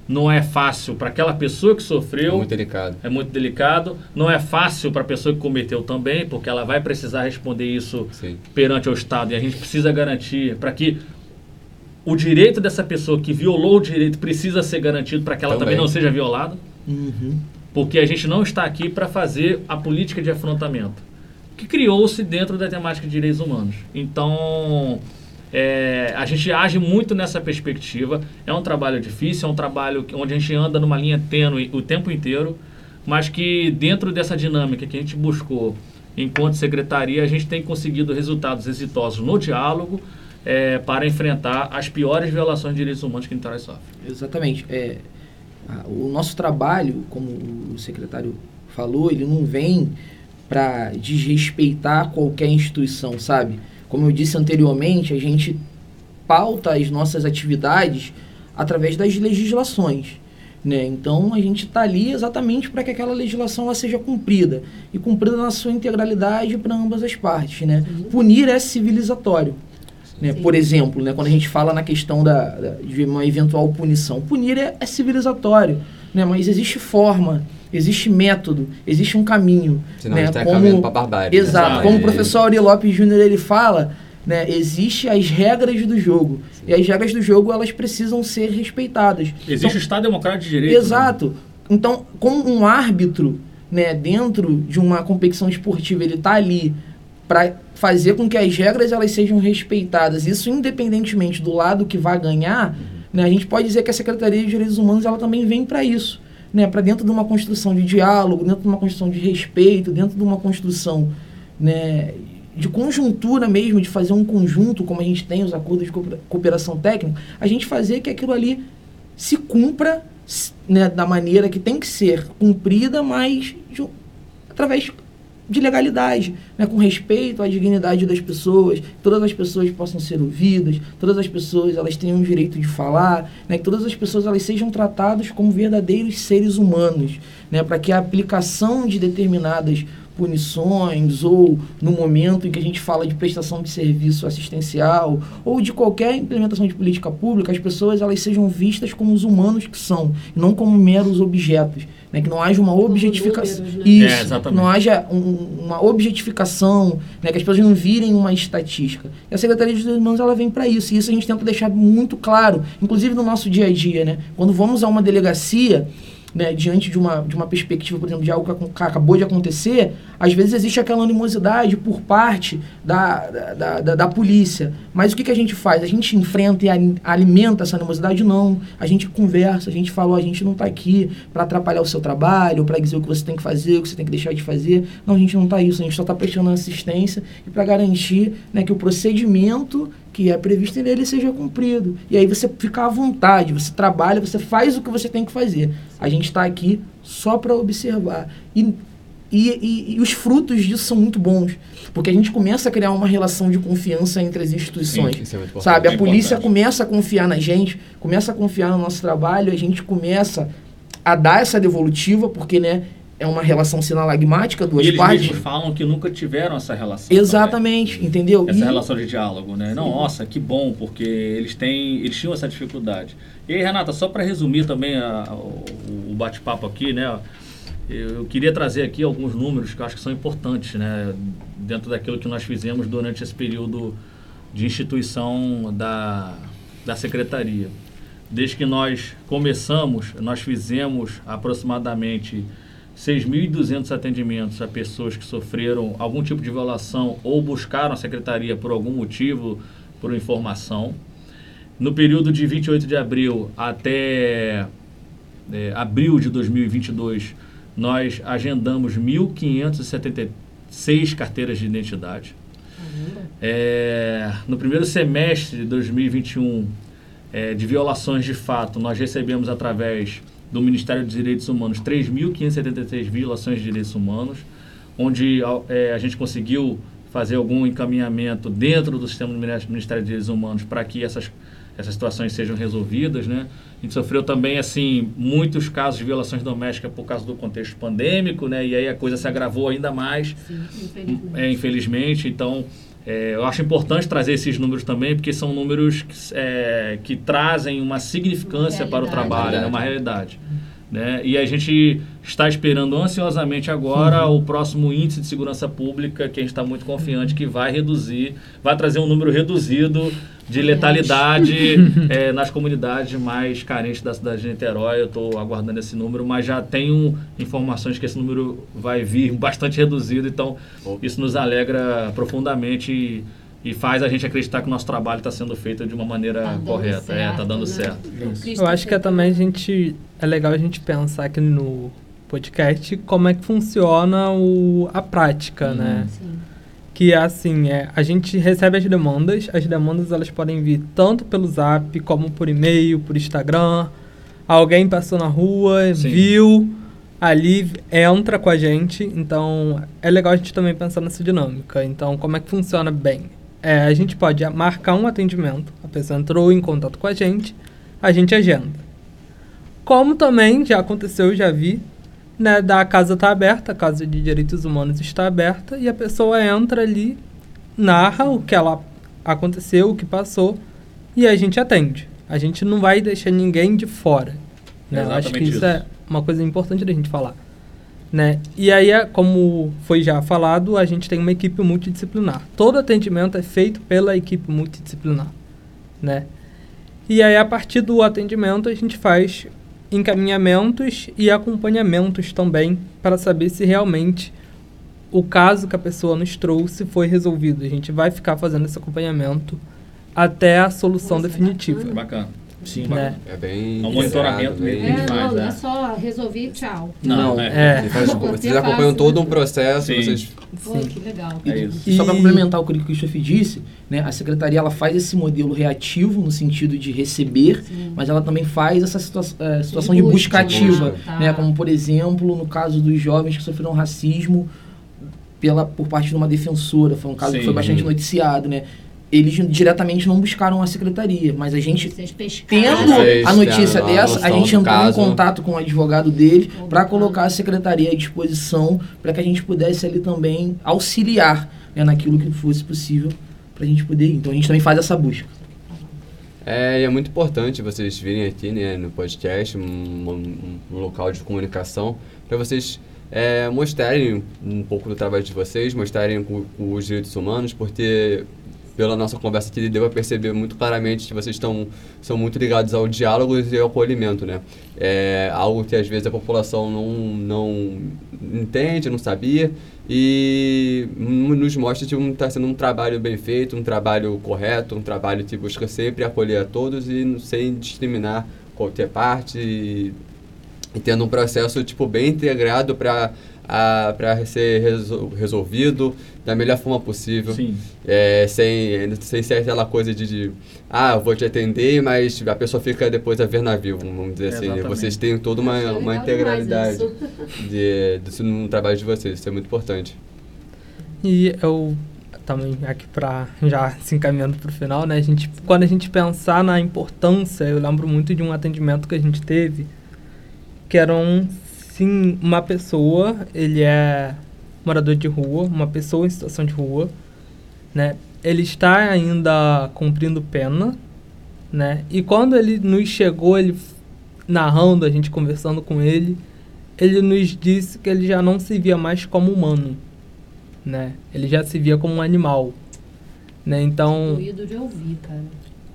Não é fácil para aquela pessoa que sofreu, Muito delicado. é muito delicado. Não é fácil para a pessoa que cometeu também, porque ela vai precisar responder isso Sim. perante o Estado. E a gente precisa garantir para que o direito dessa pessoa que violou o direito precisa ser garantido para que ela também. Também. não seja violada. Uhum. Porque a gente não está aqui para fazer a política de afrontamento, que criou-se dentro da temática de direitos humanos. Então, é, a gente age muito nessa perspectiva. É um trabalho difícil, é um trabalho onde a gente anda numa linha tênue o tempo inteiro, mas que dentro dessa dinâmica que a gente buscou enquanto secretaria, a gente tem conseguido resultados exitosos no diálogo é, para enfrentar as piores violações de direitos humanos que Niterói sofre. Exatamente. É, a- o nosso trabalho, como o secretário falou, ele não vem para desrespeitar qualquer instituição, sabe? Como eu disse anteriormente, a gente pauta as nossas atividades através das legislações. Né? Então a gente está ali exatamente para que aquela legislação ela seja cumprida e cumprida na sua integralidade para ambas as partes. Né? Punir é civilizatório. Né? Por exemplo, né, quando a gente fala na questão da, da- de uma eventual punição, punir é, é civilizatório, né? mas existe forma, existe método, existe um caminho. Senão né? a gente tá Como- caminhando pra barbárie. Exato, né? como o E- professor Auri Lopes Júnior ele fala, né, existe as regras do jogo. E as regras do jogo elas precisam ser respeitadas. Existe o Estado Democrático de Direito. né? Exato. Então, como um árbitro, né, dentro de uma competição esportiva, ele está ali para fazer com que as regras elas sejam respeitadas. Isso independentemente do lado que vai ganhar, né, a gente pode dizer que a Secretaria de Direitos Humanos ela também vem para isso, né, para dentro de uma construção de diálogo, dentro de uma construção de respeito, dentro de uma construção, né, de conjuntura mesmo, de fazer um conjunto, como a gente tem os acordos de coopera- cooperação técnica, a gente fazer que aquilo ali se cumpra né, da maneira que tem que ser cumprida, mas de através de legalidade, né, com respeito à dignidade das pessoas, todas as pessoas possam ser ouvidas, todas as pessoas elas tenham o direito de falar, né, que todas as pessoas elas sejam tratadas como verdadeiros seres humanos, né, para que a aplicação de determinadas punições ou no momento em que a gente fala de prestação de serviço assistencial ou de qualquer implementação de política pública, as pessoas elas sejam vistas como os humanos que são, não como meros objetos. Né? Que não haja uma objetificação. né? Isso, É, não haja um- uma objetificação, né? que as pessoas não virem uma estatística. E a Secretaria de Direitos Humanos ela vem para isso, e isso a gente tenta deixar muito claro, inclusive no nosso dia a dia. Né? Quando vamos a uma delegacia, né, diante de uma, de uma perspectiva, por exemplo, de algo que acabou de acontecer, às vezes existe aquela animosidade por parte da, da, da, da- polícia. Mas o que, que a gente faz? A gente enfrenta e ali- alimenta essa animosidade? Não. A gente conversa, a gente fala, a gente não está aqui para atrapalhar o seu trabalho, para dizer o que você tem que fazer, o que você tem que deixar de fazer. Não, a gente não está isso, a gente só está prestando assistência e para garantir né, que o procedimento que é previsto nele seja cumprido. E aí você fica à vontade, você trabalha, você faz o que você tem que fazer. A gente está aqui só para observar. E, e, e, e os frutos disso são muito bons, porque a gente começa a criar uma relação de confiança entre as instituições. Isso é. Sabe, a É polícia importante. começa a confiar na gente, começa a confiar no nosso trabalho, a gente começa a dar essa devolutiva, porque, né, é uma relação sinalagmática, duas E eles partes. mesmos falam que nunca tiveram essa relação. Exatamente, entendeu? Essa E- relação de diálogo, né? Não, nossa, que bom, porque eles têm, eles tinham essa dificuldade. E aí, Renata, só para resumir também a- o, o bate-papo aqui, né? Eu, eu queria trazer aqui alguns números que eu acho que são importantes, né? Dentro daquilo que nós fizemos durante esse período de instituição da, da secretaria. Desde que nós começamos, nós fizemos aproximadamente 6.200 atendimentos a pessoas que sofreram algum tipo de violação ou buscaram a secretaria por algum motivo, por informação. No período de 28 de abril até é, abril de 2022, nós agendamos 1.576 carteiras de identidade. É, no primeiro semestre de 2021, é, de violações de fato, nós recebemos através do Ministério dos Direitos Humanos 3.576 violações de direitos humanos, onde é, a gente conseguiu fazer algum encaminhamento dentro do sistema do Ministério Ministério dos Direitos Humanos para que essas, essas situações sejam resolvidas, né? A gente sofreu também, assim, muitos casos de violações domésticas por causa do contexto pandêmico, né? E aí a coisa se agravou ainda mais. Sim, infelizmente. É, infelizmente. Então, é, eu acho importante trazer esses números também, porque são números que, é, que trazem uma significância Uma para o trabalho, né, uma realidade. Né? E a gente está esperando ansiosamente agora o próximo índice de segurança pública, que a gente está muito confiante que vai reduzir, vai trazer um número reduzido de letalidade é, [LAUGHS] nas comunidades mais carentes da cidade de Niterói. Eu estou aguardando esse número, mas já tenho informações que esse número vai vir bastante reduzido, então isso nos alegra profundamente e, e faz a gente acreditar que o nosso trabalho está sendo feito de uma maneira Tá correta. é, tá dando né? certo. O Cristo Eu acho que é também a gente. É legal a gente pensar aqui no podcast como é que funciona o, a prática, né? Sim. Que é assim, é, a gente recebe as demandas, as demandas elas podem vir tanto pelo zap, como por e-mail, por Instagram. Alguém passou na rua, Sim. viu, ali entra com a gente. Então é legal a gente também pensar nessa dinâmica. Então, como é que funciona bem? É, a gente pode marcar um atendimento, a pessoa entrou em contato com a gente, a gente agenda. Como também já aconteceu, já vi, né, da casa está aberta, a casa de direitos humanos está aberta e a pessoa entra ali, narra o que ela aconteceu, o que passou e a gente atende. A gente não vai deixar ninguém de fora. Né? Eu acho que isso, isso. é uma coisa importante da gente falar. Né? E aí, é, como foi já falado, a gente tem uma equipe multidisciplinar. Todo atendimento é feito pela equipe multidisciplinar. Né? E aí, a partir do atendimento, a gente faz encaminhamentos e acompanhamentos também para saber se realmente o caso que a pessoa nos trouxe foi resolvido. A gente vai ficar fazendo esse acompanhamento até a solução Nossa, definitiva. bacana. Bacana. Sim. Né? É bem. É um monitoramento bem- mesmo. É, faz, não, não é. é só resolvi e tchau. Não, É. Você faz- Não, vocês é acompanham todo né? um processo, Sim. vocês Pô, que legal. É isso. E só para complementar o que o Christopher disse, né, a secretaria ela faz esse modelo reativo no sentido de receber, Sim. mas ela também faz essa situa eh, situação de busca, busca ativa, tá. né, como por exemplo no caso dos jovens que sofreram racismo pela por parte de uma defensora, foi um caso Sim. que foi bastante noticiado, né? Eles diretamente não buscaram a secretaria, mas a gente tendo a notícia dessa, a gente entrou caso. em contato com o advogado dele para colocar a secretaria à disposição para que a gente pudesse ali também auxiliar né, naquilo que fosse possível para a gente poder ir. Então a gente também faz essa busca. É, e é muito importante vocês virem aqui né, no podcast, um, um- um local de comunicação, para vocês é, mostrarem um pouco do trabalho de vocês, mostrarem os direitos humanos, porque pela nossa conversa aqui deu a perceber muito claramente que vocês estão são muito ligados ao diálogo e ao acolhimento, né? É algo que às vezes a população não, não entende, não sabia e nos mostra que está sendo um trabalho bem feito, um trabalho correto, um trabalho que busca sempre acolher a todos e sem discriminar qualquer parte e, e tendo um processo tipo bem integrado para para ser resol- resolvido da melhor forma possível. Sim. É, sem, sem ser aquela coisa de, de, ah, eu vou te atender, mas a pessoa fica depois a ver navio, vamos dizer assim. Exatamente. Vocês têm toda uma, uma integralidade de, disso no trabalho de vocês, isso é muito importante. E eu também aqui para já se encaminhando para o final, né? A gente, quando a gente pensar na importância, eu lembro muito de um atendimento que a gente teve, que era um sim uma pessoa, ele é morador de rua, uma pessoa em situação de rua, né? Ele está ainda cumprindo pena, né? E quando ele nos chegou, ele narrando, a gente conversando com ele, ele nos disse que ele já não se via mais como humano, né? Ele já se via como um animal, né? Então, de ouvir, cara.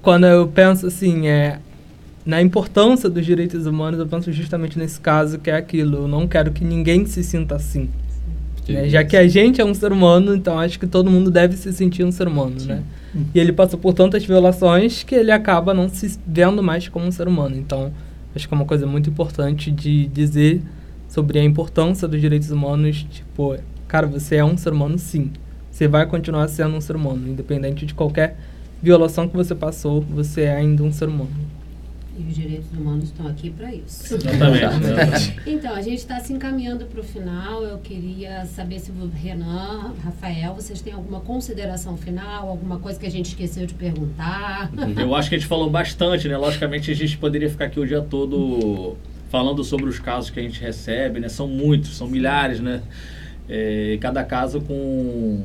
quando eu penso assim, é na importância dos direitos humanos, eu penso justamente nesse caso que é aquilo. Eu não quero que ninguém se sinta assim. né? Já que a gente é um ser humano, então acho que todo mundo deve se sentir um ser humano, né? E ele passou por tantas violações que ele acaba não se vendo mais como um ser humano. Então, acho que é uma coisa muito importante de dizer sobre a importância dos direitos humanos. Tipo, cara, você é um ser humano sim. Você vai continuar sendo um ser humano, independente de qualquer violação que você passou, você é ainda um ser humano. E os direitos humanos estão aqui para isso. Exatamente. Então, a gente está se encaminhando para o final. Eu queria saber se o Renan, Rafael, vocês têm alguma consideração final, alguma coisa que a gente esqueceu de perguntar. Eu acho que a gente falou bastante, né? Logicamente a gente poderia ficar aqui o dia todo falando sobre os casos que a gente recebe, né? São muitos, são milhares, né? É, cada caso com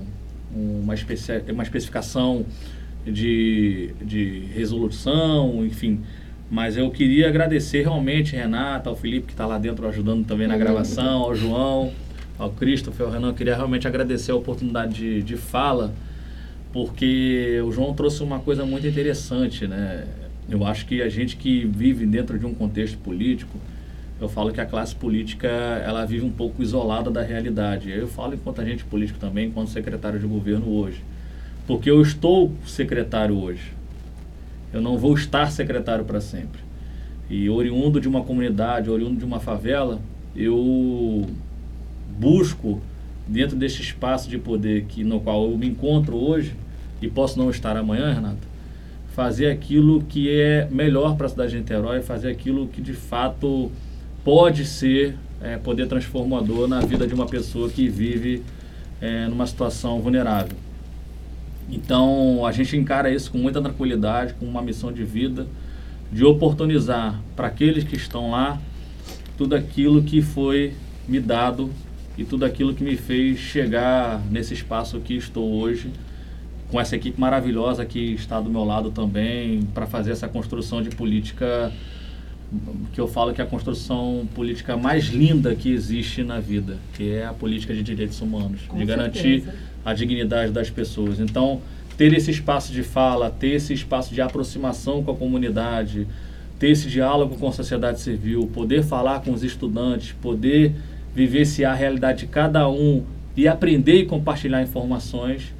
uma, especi uma especificação de, de resolução, enfim. Mas eu queria agradecer realmente, Renata, ao Felipe que está lá dentro ajudando também na gravação, ao João, ao Christopher, ao Renan. Eu queria realmente agradecer a oportunidade de, de fala, porque o João trouxe uma coisa muito interessante, né? Eu acho que a gente que vive dentro de um contexto político, eu falo que a classe política ela vive um pouco isolada da realidade. Eu falo enquanto agente político também, enquanto secretário de governo hoje. Porque eu estou secretário hoje. Eu não vou estar secretário para sempre. E oriundo de uma comunidade, oriundo de uma favela, eu busco dentro desse espaço de poder que no qual eu me encontro hoje e posso não estar amanhã, Renato, fazer aquilo que é melhor para a cidade de Niterói, fazer aquilo que de fato pode ser é, poder transformador na vida de uma pessoa que vive é, numa situação vulnerável. Então a gente encara isso com muita tranquilidade, com uma missão de vida, de oportunizar para aqueles que estão lá tudo aquilo que foi me dado e tudo aquilo que me fez chegar nesse espaço que estou hoje, com essa equipe maravilhosa que está do meu lado também, para fazer essa construção de política que eu falo que é a construção política mais linda que existe na vida, que é a política de direitos humanos, Com de garantir certeza. A dignidade das pessoas. Então, ter esse espaço de fala, ter esse espaço de aproximação com a comunidade, ter esse diálogo com a sociedade civil, poder falar com os estudantes, poder vivenciar a realidade de cada um e aprender e compartilhar informações,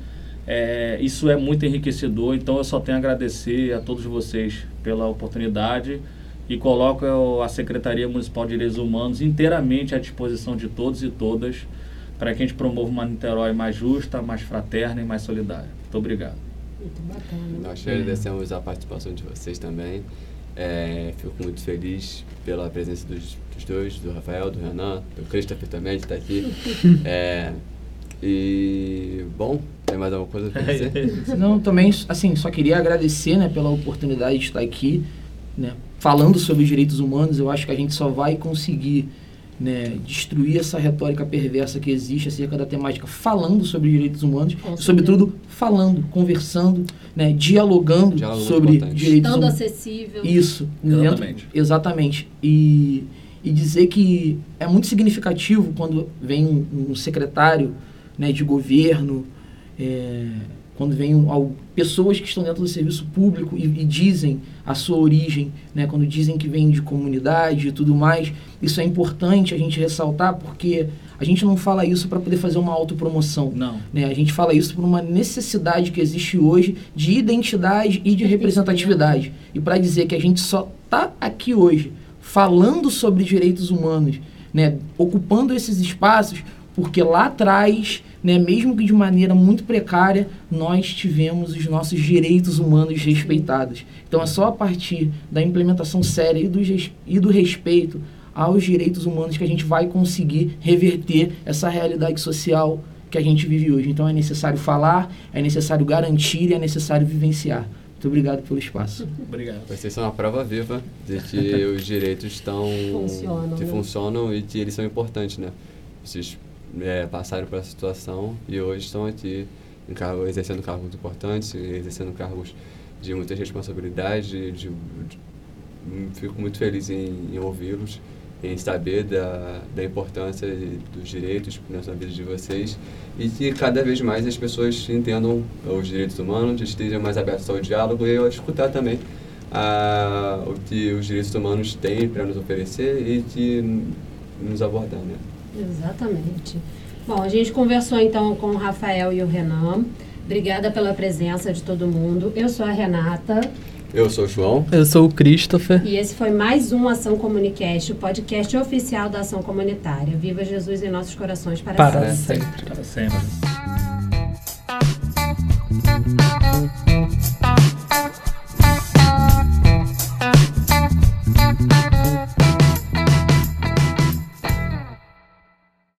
é, isso é muito enriquecedor. Então, eu só tenho a agradecer a todos vocês pela oportunidade e coloco a Secretaria Municipal de Direitos Humanos inteiramente à disposição de todos e todas para que a gente promova uma Niterói mais justa, mais fraterna e mais solidária. Muito obrigado. Muito bacana. Nós agradecemos a participação de vocês também. É, fico muito feliz pela presença dos, dos dois, do Rafael, do Renan, do Christopher também, de estar aqui. [LAUGHS] É, e, bom, Tem mais alguma coisa pra [LAUGHS] dizer? Não, também, assim, só queria agradecer, né, pela oportunidade de estar aqui, né, falando sobre os direitos humanos. Eu acho que a gente só vai conseguir, né, destruir essa retórica perversa que existe acerca da temática falando sobre direitos humanos, Com certeza. sobretudo falando, conversando, né, dialogando Diálogo sobre importante. direitos Estando humanos. acessível. Isso, Exatamente. dentro- exatamente. E, e dizer que é muito significativo quando vem um, um secretário né, de governo, é, quando vem um, al- pessoas que estão dentro do serviço público e, e dizem a sua origem, né, quando dizem que vem de comunidade e tudo mais. Isso é importante a gente ressaltar porque a gente não fala isso para poder fazer uma autopromoção. Não. Né? A gente fala isso por uma necessidade que existe hoje de identidade e de representatividade. E para dizer que a gente só está aqui hoje falando sobre direitos humanos, né? ocupando esses espaços, porque lá atrás, né, mesmo que de maneira muito precária, nós tivemos os nossos direitos humanos respeitados. Então é só a partir da implementação séria e do, e do respeito aos direitos humanos que a gente vai conseguir reverter essa realidade social que a gente vive hoje. Então é necessário falar, é necessário garantir e é necessário vivenciar. Muito obrigado pelo espaço. Obrigado. Vocês são uma prova viva de que [LAUGHS] os direitos estão... Funcionam, que né? funcionam e que eles são importantes, né? Vocês é, passaram por essa situação e hoje estão aqui cargo, exercendo cargos importantes, exercendo cargos de muitas responsabilidades, de, de- fico muito feliz em, em ouvi-los, em saber da, da importância dos direitos na vida de vocês e que cada vez mais as pessoas entendam os direitos humanos, estejam mais abertos ao diálogo e a escutar também ah, o que os direitos humanos têm para nos oferecer e que nos abordar, né? Exatamente. Bom, a gente conversou então com o Rafael e o Renan. Obrigada pela presença de todo mundo. Eu sou a Renata. Eu sou o João. Eu sou o Christopher. E esse foi mais um Ação Comunicast, o podcast oficial da Ação Comunitária. Viva Jesus em nossos corações para, para sempre. sempre. Para sempre.